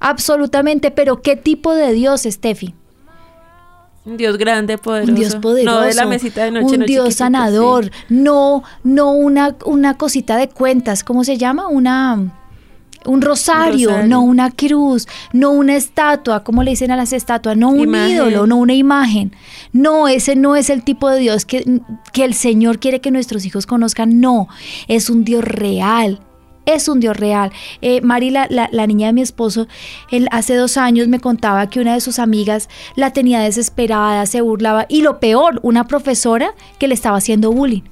Absolutamente. Pero ¿qué tipo de Dios, Steffi? Un Dios grande, poderoso. Un Dios poderoso. No de la mesita de noche. Un no Dios sanador. sí. No, no una, una cosita de cuentas. ¿Cómo se llama? Una. Un rosario, rosario. no una cruz, no una estatua, como le dicen a las estatuas, no un Imagen. ídolo, no una imagen. No, ese no es el tipo de Dios que, que el Señor quiere que nuestros hijos conozcan. No, es un Dios real. Es un Dios real. Eh, Mari, la, la- la niña de mi esposo, él hace dos años me contaba que una de sus amigas la tenía desesperada, se burlaba y lo peor, una profesora que le estaba haciendo bullying.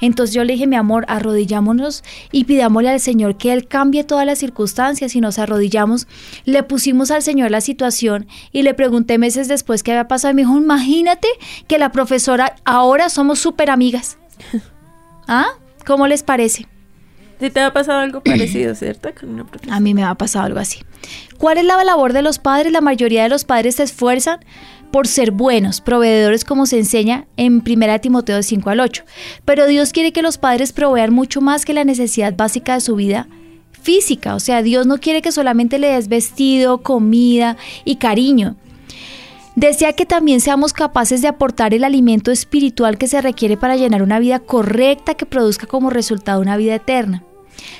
Entonces yo le dije, mi amor, arrodillámonos y pidámosle al Señor que Él cambie todas las circunstancias y nos arrodillamos. Le pusimos al Señor la situación y le pregunté meses después qué había pasado y me dijo, imagínate que la profesora ahora somos súper amigas. ¿Ah? ¿Cómo les parece? Sí te ha pasado algo parecido, ¿cierto? Con una profesora. A mí me ha pasado algo así. ¿Cuál es la labor de los padres? La mayoría de los padres se esfuerzan por ser buenos, proveedores como se enseña en 1 Timoteo 5 al 8. Pero Dios quiere que los padres provean mucho más que la necesidad básica de su vida física. O sea, Dios no quiere que solamente le des vestido, comida y cariño. Desea que también seamos capaces de aportar el alimento espiritual que se requiere para llenar una vida correcta que produzca como resultado una vida eterna.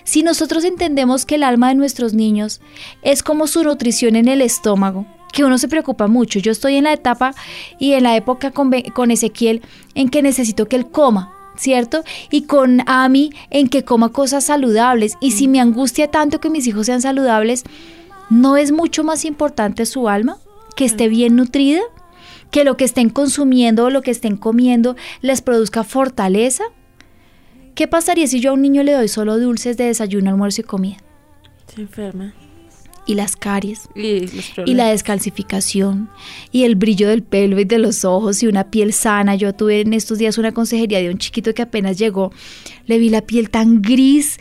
Si nosotros entendemos que el alma de nuestros niños es como su nutrición en el estómago, que uno se preocupa mucho. Yo estoy en la etapa y en la época con, Ezequiel en que necesito que él coma, ¿cierto? Y con Ami en que coma cosas saludables. Y si me angustia tanto que mis hijos sean saludables, ¿no es mucho más importante su alma? Que esté bien nutrida, que lo que estén consumiendo o lo que estén comiendo les produzca fortaleza. ¿Qué pasaría si yo a un niño le doy solo dulces de desayuno, almuerzo y comida? Se enferma. Y las caries, Y los y la descalcificación, y el brillo del pelo y de los ojos, y una piel sana. Yo tuve en estos días una consejería de un chiquito que apenas llegó, le vi la piel tan gris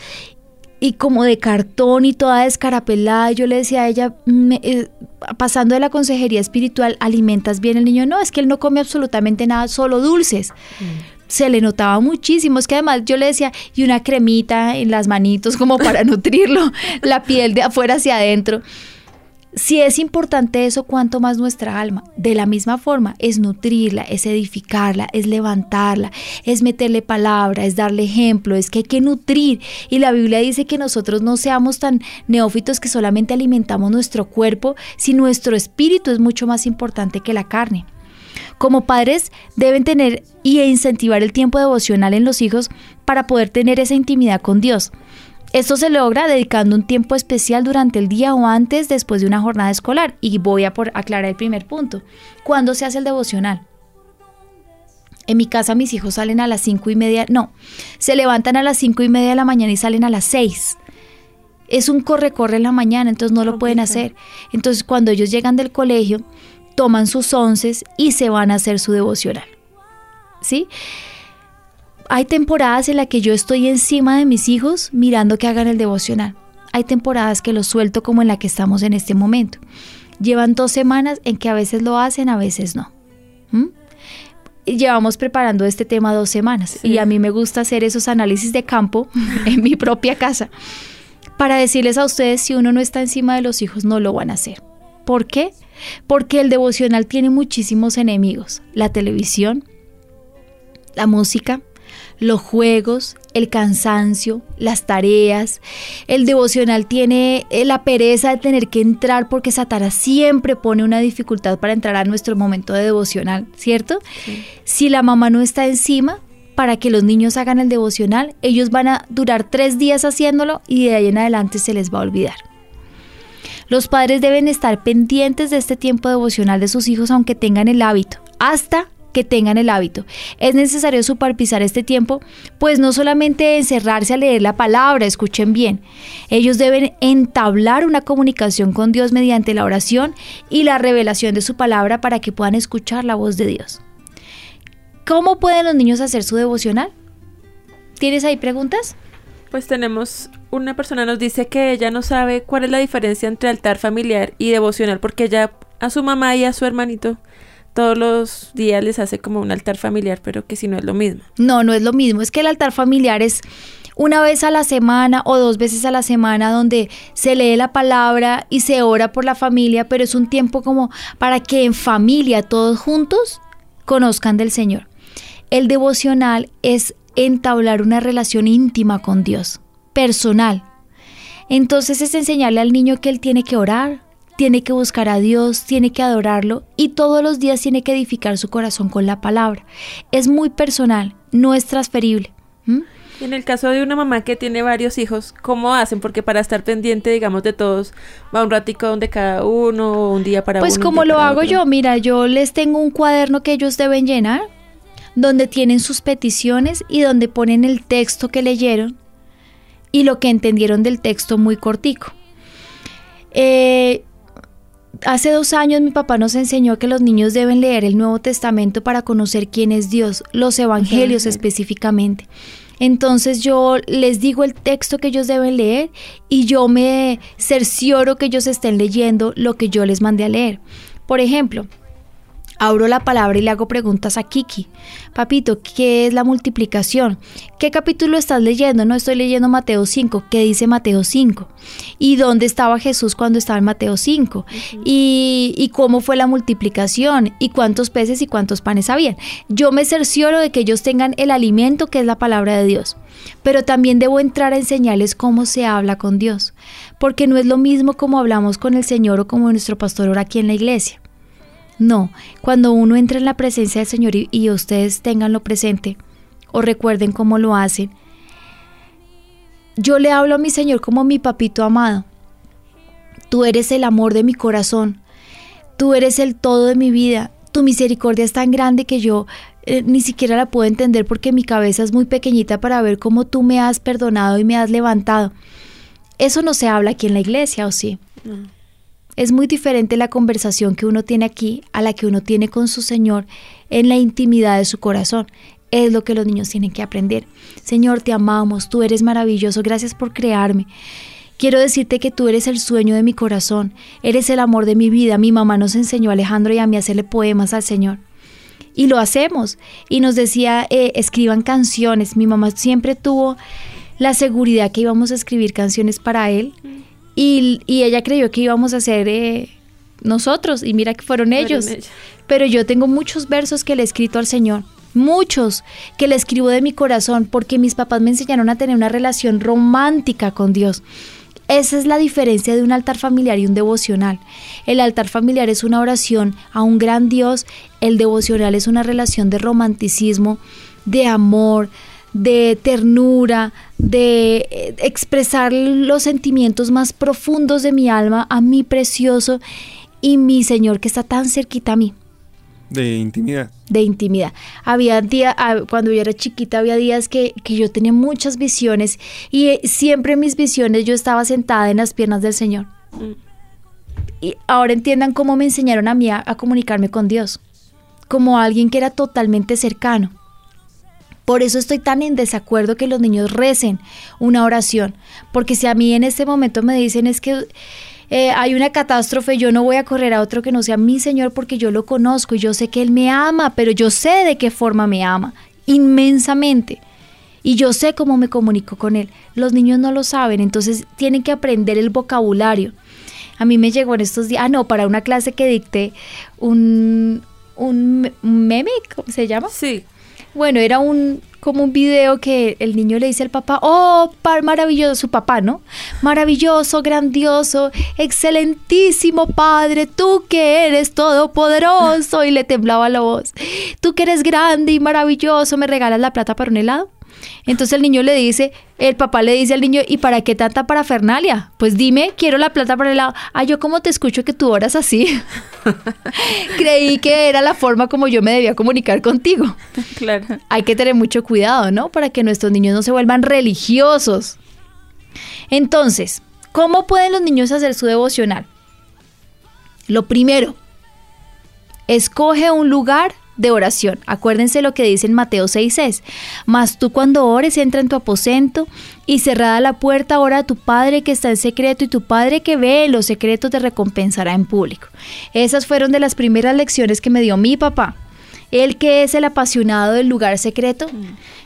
y como de cartón y toda descarapelada. y Yo le decía a ella, me- eh, pasando de la consejería espiritual, ¿alimentas bien el niño? No, es que él no come absolutamente nada, solo dulces. Se le notaba muchísimo, es que además yo le decía, y una cremita en las manitos como para nutrirlo, la piel de afuera hacia adentro. Si es importante eso, cuanto más nuestra alma. De la misma forma, es nutrirla, es edificarla, es levantarla, es meterle palabra, es darle ejemplo, es que hay que nutrir. Y la Biblia dice que nosotros no seamos tan neófitos que solamente alimentamos nuestro cuerpo, si nuestro espíritu es mucho más importante que la carne. Como padres deben tener y incentivar el tiempo devocional en los hijos para poder tener esa intimidad con Dios. Esto se logra dedicando un tiempo especial durante el día o antes después de una jornada escolar. Y voy a por aclarar el primer punto. ¿Cuándo se hace el devocional? En mi casa mis hijos salen a las cinco y media, no, se levantan a las cinco y media de la mañana y salen a las seis. Es un corre-corre en la mañana, entonces no lo pueden hacer. Entonces cuando ellos llegan del colegio, toman sus onces y se van a hacer su devocional. ¿Sí? Hay temporadas en las que yo estoy encima de mis hijos mirando que hagan el devocional. Hay temporadas que los suelto como en la que estamos en este momento. Llevan dos semanas en que a veces lo hacen, a veces no. ¿Mm? Llevamos preparando este tema dos semanas Sí. y a mí me gusta hacer esos análisis de campo en mi propia casa para decirles a ustedes si uno no está encima de los hijos no lo van a hacer. ¿Por qué? Porque el devocional tiene muchísimos enemigos. La televisión, la música, los juegos, el cansancio, las tareas. El devocional tiene eh, la pereza de tener que entrar porque Satanás siempre pone una dificultad para entrar a nuestro momento de devocional, ¿cierto? Si la mamá no está encima para que los niños hagan el devocional, ellos van a durar tres días haciéndolo y de ahí en adelante se les va a olvidar. Los padres deben estar pendientes de este tiempo devocional de sus hijos aunque tengan el hábito, hasta que tengan el hábito. Es necesario supervisar este tiempo, pues no solamente encerrarse a leer la palabra, escuchen bien, ellos deben entablar una comunicación con Dios mediante la oración y la revelación de su palabra para que puedan escuchar la voz de Dios. ¿Cómo pueden los niños hacer su devocional? ¿Tienes ahí preguntas? Pues tenemos una persona nos dice que ella no sabe cuál es la diferencia entre altar familiar y devocional porque ella a su mamá y a su hermanito todos los días les hace como un altar familiar, pero que si no es lo mismo. No, no es lo mismo. Es que el altar familiar es una vez a la semana o dos veces a la semana donde se lee la palabra y se ora por la familia, pero es un tiempo como para que en familia todos juntos conozcan del Señor. El devocional es entablar una relación íntima con Dios, personal. Entonces es enseñarle al niño que él tiene que orar, tiene que buscar a Dios, tiene que adorarlo y todos los días tiene que edificar su corazón con la palabra. Es muy personal, no es transferible. En el caso de una mamá que tiene varios hijos, ¿cómo hacen? Porque para estar pendiente, digamos, de todos, va un ratico donde cada uno, un día para pues uno. Pues como lo hago yo, mira, yo les tengo un cuaderno que ellos deben llenar, donde tienen sus peticiones y donde ponen el texto que leyeron y lo que entendieron del texto muy cortico. Eh, Hace dos años mi papá nos enseñó que los niños deben leer el Nuevo Testamento para conocer quién es Dios, los evangelios específicamente. Entonces yo les digo el texto que ellos deben leer y yo me cercioro que ellos estén leyendo lo que yo les mandé a leer. Por ejemplo, Abro la palabra y le hago preguntas a Kiki. Papito, ¿qué es la multiplicación? ¿Qué capítulo estás leyendo? No estoy leyendo Mateo 5. ¿Qué dice Mateo 5? ¿Y dónde estaba Jesús cuando estaba en Mateo 5? ¿Y, ¿Y, cómo fue la multiplicación? ¿Y cuántos peces y cuántos panes habían? Yo me cercioro de que ellos tengan el alimento que es la palabra de Dios. Pero también debo entrar a enseñarles cómo se habla con Dios. Porque no es lo mismo como hablamos con el Señor o como nuestro pastor ora aquí en la iglesia. No, cuando uno entra en la presencia del Señor y, ustedes tenganlo presente o recuerden cómo lo hacen, yo le hablo a mi Señor como mi papito amado. Tú eres el amor de mi corazón. Tú eres el todo de mi vida. Tu misericordia es tan grande que yo eh, ni siquiera la puedo entender porque mi cabeza es muy pequeñita para ver cómo tú me has perdonado y me has levantado. Eso no se habla aquí en la iglesia, ¿o sí? Es muy diferente la conversación que uno tiene aquí a la que uno tiene con su Señor en la intimidad de su corazón. Es lo que los niños tienen que aprender. Señor, te amamos, tú eres maravilloso, gracias por crearme. Quiero decirte que tú eres el sueño de mi corazón, eres el amor de mi vida. Mi mamá nos enseñó a Alejandro y a mí a hacerle poemas al Señor. Y lo hacemos. Y nos decía, eh, escriban canciones. Mi mamá siempre tuvo la seguridad que íbamos a escribir canciones para Él. Y, ella creyó que íbamos a ser eh, nosotros, y mira que fueron, ellos. Pero yo tengo muchos versos que le he escrito al Señor, muchos que le escribo de mi corazón, porque mis papás me enseñaron a tener una relación romántica con Dios. Esa es la diferencia de un altar familiar y un devocional. El altar familiar es una oración a un gran Dios, el devocional es una relación de romanticismo, de amor, de ternura, de eh, expresar los sentimientos más profundos de mi alma a mi precioso y mi Señor que está tan cerquita a mí. De intimidad. De intimidad. Había días, ah, cuando yo era chiquita, había días que, que yo tenía muchas visiones y eh, siempre en mis visiones yo estaba sentada en las piernas del Señor. Mm. Y ahora entiendan cómo me enseñaron a mí a comunicarme con Dios, como alguien que era totalmente cercano por eso estoy tan en desacuerdo que los niños recen una oración, porque si a mí en este momento me dicen es que eh, hay una catástrofe, yo no voy a correr a otro que no sea mi Señor porque yo lo conozco y yo sé que Él me ama, pero yo sé de qué forma me ama, inmensamente. Y yo sé cómo me comunico con Él. Los niños no lo saben, entonces tienen que aprender el vocabulario. A mí me llegó en estos días, ah, no, para una clase que dicté un, un meme, ¿cómo se llama? Sí. Bueno, era un como un video que el niño le dice al papá, oh, par maravilloso, su papá, ¿no? Maravilloso, grandioso, excelentísimo padre, tú que eres todopoderoso, y le temblaba la voz, tú que eres grande y maravilloso, ¿me regalas la plata para un helado? Entonces el niño le dice, el papá le dice al niño, ¿y para qué tanta parafernalia? Pues dime, quiero la plata para el lado. Ah, yo como te escucho que tú oras así. Creí que era la forma como yo me debía comunicar contigo. Claro. Hay que tener mucho cuidado, ¿no? Para que nuestros niños no se vuelvan religiosos. Entonces, ¿cómo pueden los niños hacer su devocional? Lo primero, escoge un lugar de oración. Acuérdense lo que dice en Mateo 6:6. Mas tú cuando ores, entra en tu aposento y cerrada la puerta, ora a tu Padre que está en secreto y tu Padre que ve los secretos te recompensará en público. Esas fueron de las primeras lecciones que me dio mi papá. Él que es el apasionado del lugar secreto,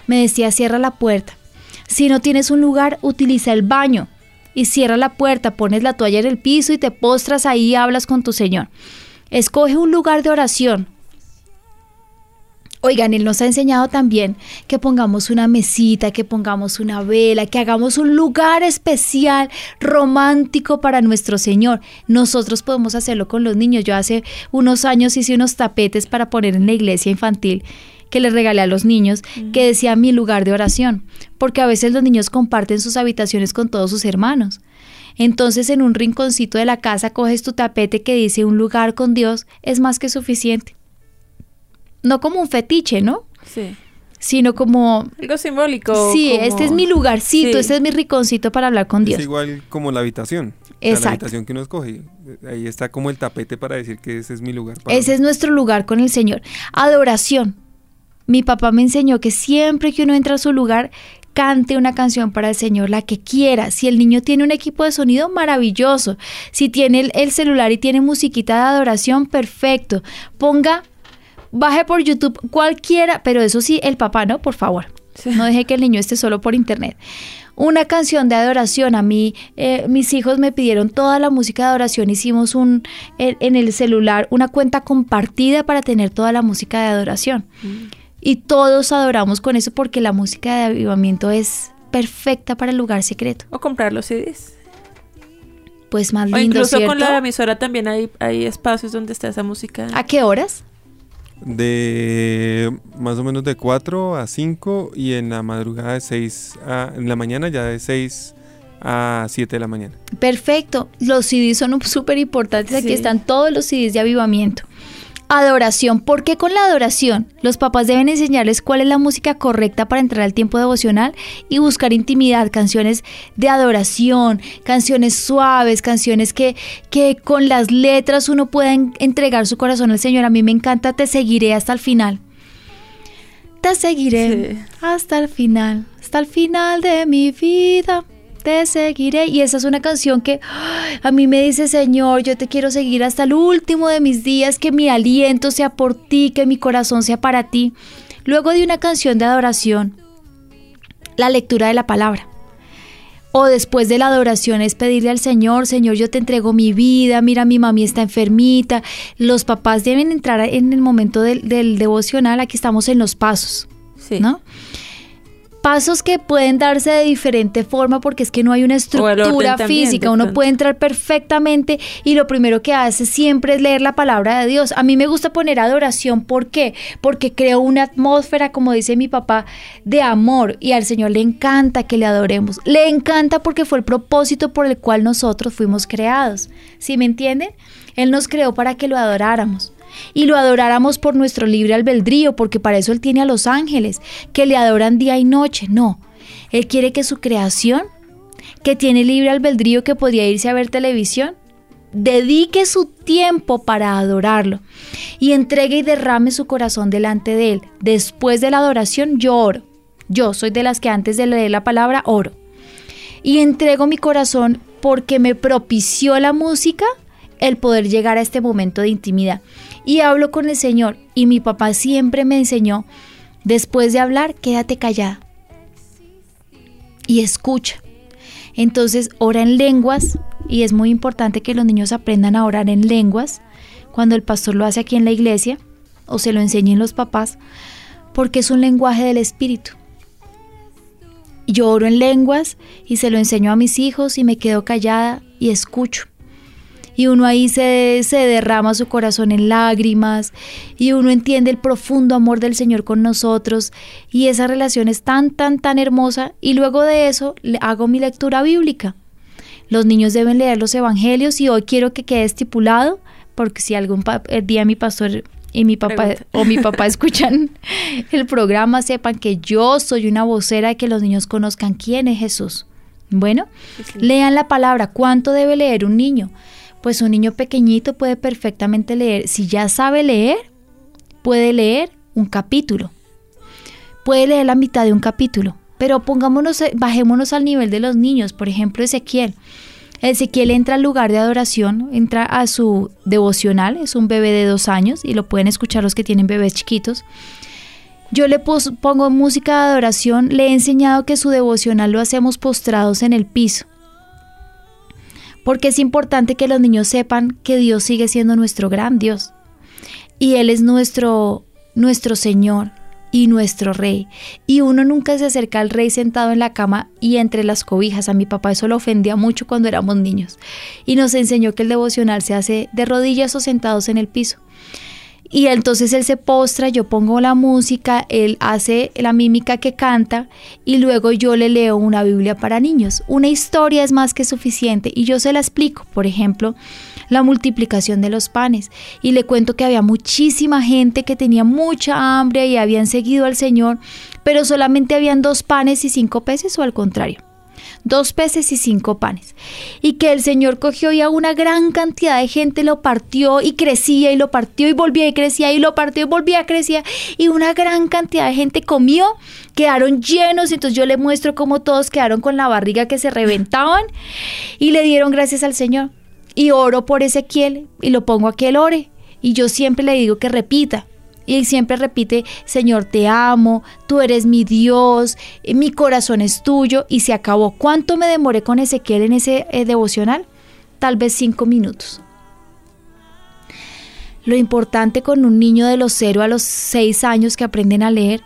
me decía, cierra la puerta. Si no tienes un lugar, utiliza el baño y cierra la puerta, pones la toalla en el piso y te postras ahí y hablas con tu Señor. Escoge un lugar de oración, Oigan, Él nos ha enseñado también que pongamos una mesita, que pongamos una vela, que hagamos un lugar especial, romántico para nuestro Señor. Nosotros podemos hacerlo con los niños. Yo hace unos años hice unos tapetes para poner en la iglesia infantil que les regalé a los niños, que decía mi lugar de oración, porque a veces los niños comparten sus habitaciones con todos sus hermanos. Entonces en un rinconcito de la casa coges tu tapete que dice un lugar con Dios, es más que suficiente no como un fetiche, ¿no? Sí. Sino como... Algo simbólico. Sí, este es mi lugarcito, este es mi riconcito para hablar con Dios. Es igual como la habitación. Exacto. la habitación que uno escoge. Ahí está como el tapete para decir que ese es mi lugar. ese es nuestro lugar con el Señor. Adoración. Mi papá me enseñó que siempre que uno entra a su lugar, cante una canción para el Señor, la que quiera. Si el niño tiene un equipo de sonido, maravilloso. Si tiene el, el celular y tiene musiquita de adoración, perfecto. Ponga baje por YouTube cualquiera, pero eso sí, el papá, ¿no? Por favor. No deje que el niño esté solo por internet. Una canción de adoración. A mí, eh, mis hijos me pidieron toda la música de adoración. Hicimos un en, el celular una cuenta compartida para tener toda la música de adoración. Mm. Y todos adoramos con eso porque la música de avivamiento es perfecta para el lugar secreto. O comprar los CDs. Pues más lindo, o incluso con la emisora también hay, hay espacios donde está esa música. ¿A qué horas? De más o menos de 4 a 5 y en la madrugada de 6 a, en la mañana ya de 6 a 7 de la mañana. Perfecto, los CDs son súper importantes, aquí están todos los CDs de avivamiento. Adoración. ¿Por qué con la adoración? Los papás deben enseñarles cuál es la música correcta para entrar al tiempo devocional y buscar intimidad, canciones de adoración, canciones suaves, canciones que, que con las letras uno pueda entregar su corazón al Señor. A mí me encanta Te seguiré hasta el final. Te seguiré hasta el final, hasta el final de mi vida te seguiré. Y esa es una canción que a mí me dice, Señor, yo te quiero seguir hasta el último de mis días, que mi aliento sea por ti, que mi corazón sea para ti. Luego de una canción de adoración, la lectura de la palabra. O después de la adoración es pedirle al Señor, Señor, yo te entrego mi vida, mira, mi mami está enfermita. Los papás deben entrar en el momento del, del devocional, aquí estamos en los pasos, sí. ¿no? Pasos que pueden darse de diferente forma porque es que no hay una estructura física, uno puede entrar perfectamente y lo primero que hace siempre es leer la palabra de Dios. A mí me gusta poner adoración, ¿por qué? Porque creo una atmósfera, como dice mi papá, de amor y al Señor le encanta que le adoremos. Le encanta porque fue el propósito por el cual nosotros fuimos creados. ¿Sí me entienden? Él nos creó para que lo adoráramos y lo adoráramos por nuestro libre albedrío, porque para eso Él tiene a los ángeles, que le adoran día y noche. No, Él quiere que su creación, que tiene libre albedrío, que podría irse a ver televisión, dedique su tiempo para adorarlo y entregue y derrame su corazón delante de Él. Después de la adoración yo oro. Yo soy de las que antes de leer la palabra oro. Y entrego mi corazón porque me propició la música el poder llegar a este momento de intimidad y hablo con el Señor. Y mi papá siempre me enseñó, después de hablar, quédate callada y escucha. Entonces, ora en lenguas y es muy importante que los niños aprendan a orar en lenguas cuando el pastor lo hace aquí en la iglesia o se lo enseñen los papás, porque es un lenguaje del espíritu. Yo oro en lenguas y se lo enseño a mis hijos y me quedo callada y escucho y uno ahí se, se derrama su corazón en lágrimas y uno entiende el profundo amor del Señor con nosotros y esa relación es tan, tan, tan hermosa y luego de eso hago mi lectura bíblica. Los niños deben leer los evangelios y hoy quiero que quede estipulado porque si algún día mi pastor y mi papá o mi papá escuchan el programa, sepan que yo soy una vocera de que los niños conozcan quién es Jesús. Bueno, lean la palabra. ¿Cuánto debe leer un niño? Pues un niño pequeñito puede perfectamente leer. Si ya sabe leer, puede leer un capítulo, puede leer la mitad de un capítulo, pero pongámonos, bajémonos al nivel de los niños, por ejemplo Ezequiel. Ezequiel entra al lugar de adoración, entra a su devocional, es un bebé de dos años y lo pueden escuchar los que tienen bebés chiquitos. Yo le pongo música de adoración, le he enseñado que su devocional lo hacemos postrados en el piso. Porque es importante que los niños sepan que Dios sigue siendo nuestro gran Dios. Y Él es nuestro, nuestro Señor y nuestro rey. Y uno nunca se acerca al rey sentado en la cama y entre las cobijas. A mi papá eso lo ofendía mucho cuando éramos niños. Y nos enseñó que el devocional se hace de rodillas o sentados en el piso. Y entonces él se postra, yo pongo la música, él hace la mímica que canta y luego yo le leo una Biblia para niños. Una historia es más que suficiente y yo se la explico. Por ejemplo, la multiplicación de los panes. Y le cuento que había muchísima gente que tenía mucha hambre y habían seguido al Señor, pero solamente habían dos panes y cinco peces o al contrario dos peces y cinco panes. Y que el Señor cogió y a una gran cantidad de gente lo partió y crecía y lo partió y volvía y crecía y lo partió y volvía y crecía. Y una gran cantidad de gente comió, quedaron llenos. Entonces yo le muestro cómo todos quedaron con la barriga que se reventaban y le dieron gracias al Señor y oro por Ezequiel y lo pongo a que él ore. Y yo siempre le digo que repita. Y siempre repite, Señor, te amo, tú eres mi Dios, eh, mi corazón es tuyo. Y se acabó. ¿Cuánto me demoré con Ezequiel en ese eh, devocional? Tal vez cinco minutos. Lo importante con un niño de los cero a los seis años que aprenden a leer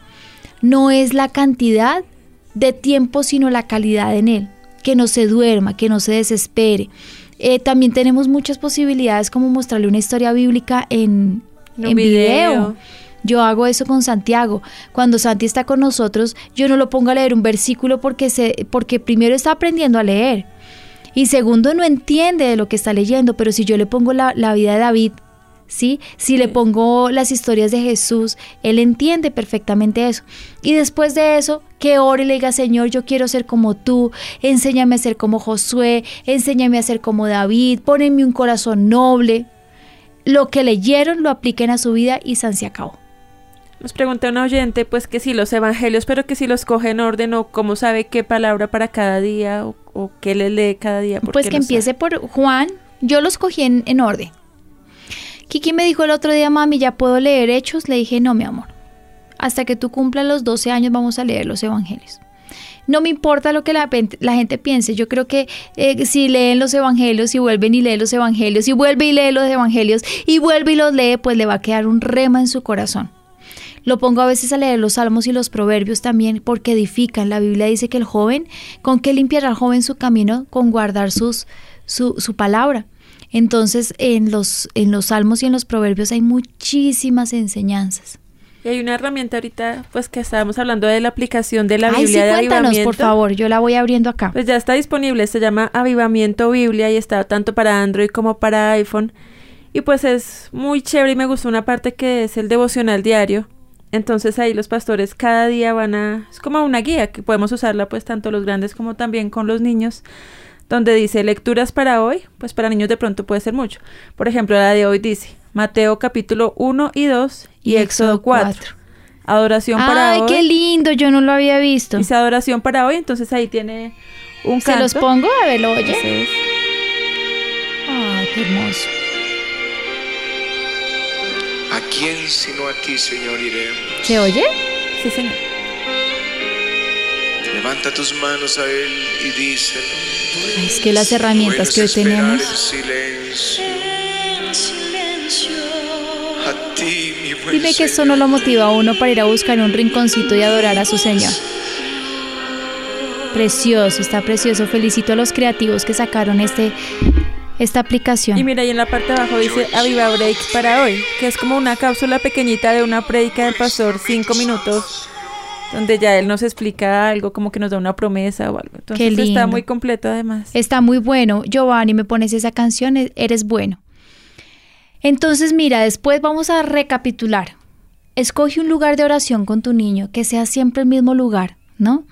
no es la cantidad de tiempo, sino la calidad en él. Que no se duerma, que no se desespere, eh, también tenemos muchas posibilidades como mostrarle una historia bíblica en, video. Yo hago eso con Santiago. Cuando Santi está con nosotros, yo no lo pongo a leer un versículo porque, se, porque primero está aprendiendo a leer. Y segundo, no entiende de lo que está leyendo, pero si yo le pongo la, la vida de David, ¿sí? Si le pongo las historias de Jesús, él entiende perfectamente eso. Y después de eso, que ore y le diga, Señor, yo quiero ser como tú, enséñame a ser como Josué, enséñame a ser como David, ponenme un corazón noble. Lo que leyeron lo apliquen a su vida y San se acabó. Nos pregunta un oyente, pues que si los evangelios, pero que si los coge en orden o cómo sabe qué palabra para cada día o, qué le lee cada día. Pues que empiece por Juan, yo los cogí en orden. Kiki me dijo el otro día, mami, ¿ya puedo leer hechos? Le dije, no, mi amor. Hasta que tú cumplas los 12 años vamos a leer los evangelios. No me importa lo que la, gente piense. Yo creo que eh, si leen los evangelios y vuelven y leen los evangelios y vuelve y lee los evangelios y vuelve y los lee, pues le va a quedar un rema en su corazón. Lo pongo a veces a leer los salmos y los proverbios también porque edifican. La Biblia dice que el joven, ¿con qué limpiará el joven su camino? Con guardar sus, su, su palabra. Entonces, en los, en los salmos y en los proverbios hay muchísimas enseñanzas. Y hay una herramienta ahorita, pues que estábamos hablando de la aplicación de la Biblia sí, de cuéntanos, por favor, yo la voy abriendo acá. Pues ya está disponible, se llama Avivamiento Biblia y está tanto para Android como para iPhone. Y pues es muy chévere y me gustó una parte que es el devocional diario. Entonces ahí los pastores cada día van a... Es como una guía que podemos usarla pues tanto los grandes como también con los niños donde dice lecturas para hoy, pues para niños de pronto puede ser mucho. Por ejemplo, la de hoy dice Mateo capítulo 1 y 2 y, Éxodo 4. Adoración para hoy. Ay, qué lindo, yo no lo había visto. Dice adoración para hoy, entonces ahí tiene un ¿Se los pongo? A ver, oye. Ay, qué hermoso. ¿A quién sino a ti, Señor, iremos? ¿Se oye? Sí, Señor. Levanta tus manos a Él y díselo. Es que las herramientas que hoy tenemos. Dime que eso no lo motiva a uno para ir a buscar un rinconcito y adorar a su Señor. Precioso, está precioso. Felicito a los creativos que sacaron este, esta aplicación. Y mira, ahí en la parte de abajo dice Aviva Breaks para hoy, que es como una cápsula pequeñita de una prédica del pastor, cinco minutos donde ya él nos explica algo, como que nos da una promesa o algo. Entonces está muy completo además. Está muy bueno. Giovanni, me pones esa canción, e-, eres bueno. Entonces, mira, después vamos a recapitular. Escoge un lugar de oración con tu niño, que sea siempre el mismo lugar, ¿no?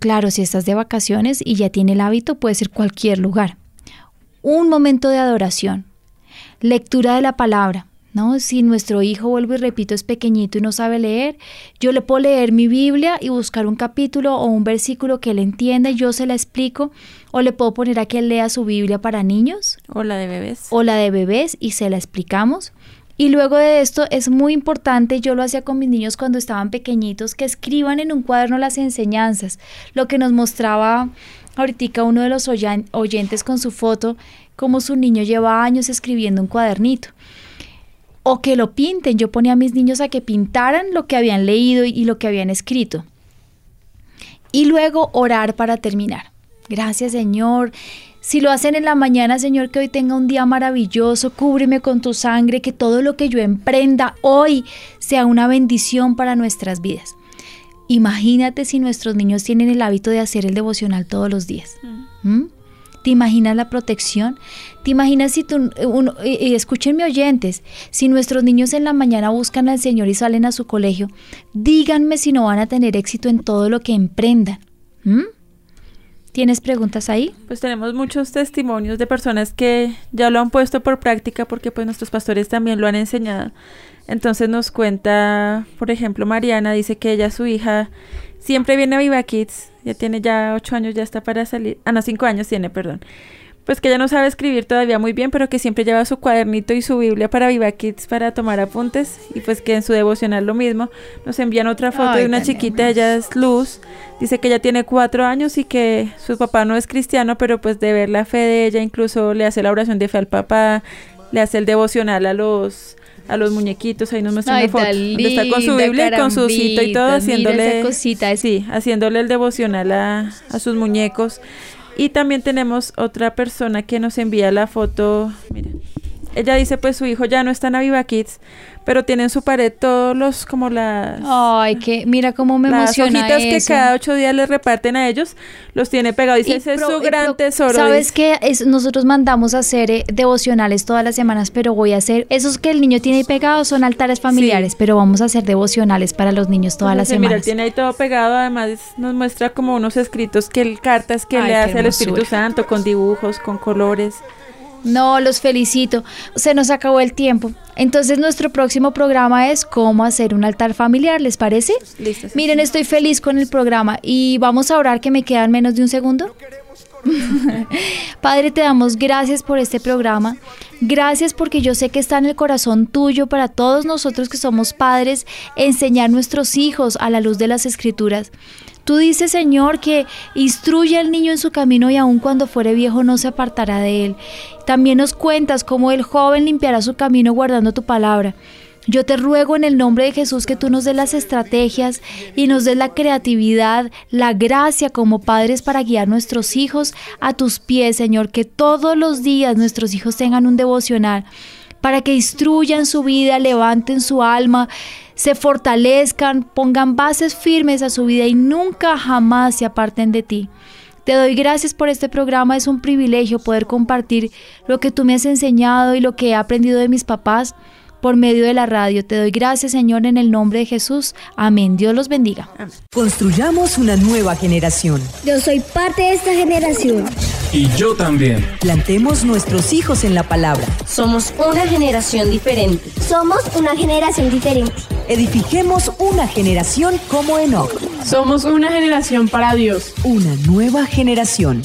Claro, si estás de vacaciones y ya tiene el hábito, puede ser cualquier lugar. Un momento de adoración. Lectura de la palabra. ¿No? Si nuestro hijo, vuelvo y repito, es pequeñito y no sabe leer, yo le puedo leer mi Biblia y buscar un capítulo o un versículo que él entienda y yo se la explico, o le puedo poner a que él lea su Biblia para niños. O la de bebés. O la de bebés y se la explicamos. Y luego de esto es muy importante, yo lo hacía con mis niños cuando estaban pequeñitos, que escriban en un cuaderno las enseñanzas, lo que nos mostraba ahorita uno de los oyentes con su foto, como su niño lleva años escribiendo un cuadernito. O que lo pinten, yo ponía a mis niños a que pintaran lo que habían leído y lo que habían escrito. Y luego orar para terminar. Gracias Señor, si lo hacen en la mañana, Señor, que hoy tenga un día maravilloso, cúbreme con tu sangre, que todo lo que yo emprenda hoy sea una bendición para nuestras vidas. Imagínate si nuestros niños tienen el hábito de hacer el devocional todos los días. Mm. ¿Te imaginas la protección? ¿Te imaginas si tú, uno, y, escúchenme oyentes, si nuestros niños en la mañana buscan al Señor y salen a su colegio, díganme si no van a tener éxito en todo lo que emprendan. ¿Tienes preguntas ahí? Pues tenemos muchos testimonios de personas que ya lo han puesto por práctica porque pues nuestros pastores también lo han enseñado. Entonces nos cuenta, por ejemplo, Mariana dice que ella, su hija, siempre viene a Viva Kids, ya tiene ya ocho años, ya está para salir, ah, no, cinco años tiene, perdón pues que ella no sabe escribir todavía muy bien, pero que siempre lleva su cuadernito y su Biblia para Viva Kids para tomar apuntes y pues que en su devocional lo mismo. Nos envían otra foto de una chiquita, ella es Luz, dice que ella tiene cuatro años y que su papá no es cristiano, pero pues de ver la fe de ella incluso le hace la oración de fe al papá, le hace el devocional a los a los muñequitos, ahí nos muestra una foto donde está con su Biblia con su cita y todo, haciéndole, sí, haciéndole el devocional a, a sus muñecos. Y también tenemos otra persona que nos envía la foto. Mira. Ella dice, pues su hijo ya no está en Aviva Kids, pero tiene en su pared todos los, como las... Ay, que mira cómo me las emociona hojitas que cada ocho días les reparten a ellos, los tiene pegados. Dice, ese es su gran tesoro. ¿Sabes qué? Es, nosotros mandamos a hacer eh, devocionales todas las semanas, pero voy a hacer... Esos que el niño tiene ahí pegados son altares familiares, pero vamos a hacer devocionales para los niños todas las semanas. Mira, tiene ahí todo pegado, además nos muestra como unos escritos, que cartas que le hace al Espíritu Santo, con dibujos, con colores. No, los felicito. Se nos acabó el tiempo. Entonces nuestro próximo programa es cómo hacer un altar familiar, ¿les parece? Listo. Miren, estoy feliz con el programa y vamos a orar que me quedan menos de un segundo. Padre, te damos gracias por este programa. Gracias porque yo sé que está en el corazón tuyo para todos nosotros que somos padres enseñar a nuestros hijos a la luz de las escrituras. Tú dices, Señor, que instruye al niño en su camino y aun cuando fuere viejo no se apartará de él. También nos cuentas cómo el joven limpiará su camino guardando tu palabra. Yo te ruego en el nombre de Jesús que tú nos des las estrategias y nos des la creatividad, la gracia como padres para guiar nuestros hijos a tus pies, Señor, que todos los días nuestros hijos tengan un devocional para que instruyan su vida, levanten su alma, se fortalezcan, pongan bases firmes a su vida y nunca jamás se aparten de ti. Te doy gracias por este programa, es un privilegio poder compartir lo que tú me has enseñado y lo que he aprendido de mis papás por medio de la radio. Te doy gracias, Señor, en el nombre de Jesús. Amén. Dios los bendiga. Construyamos una nueva generación. Yo soy parte de esta generación. Y yo también. Plantemos nuestros hijos en la palabra. Somos una generación diferente. Somos una generación diferente. Edifiquemos una generación como Enoch. Somos una generación para Dios. Una nueva generación.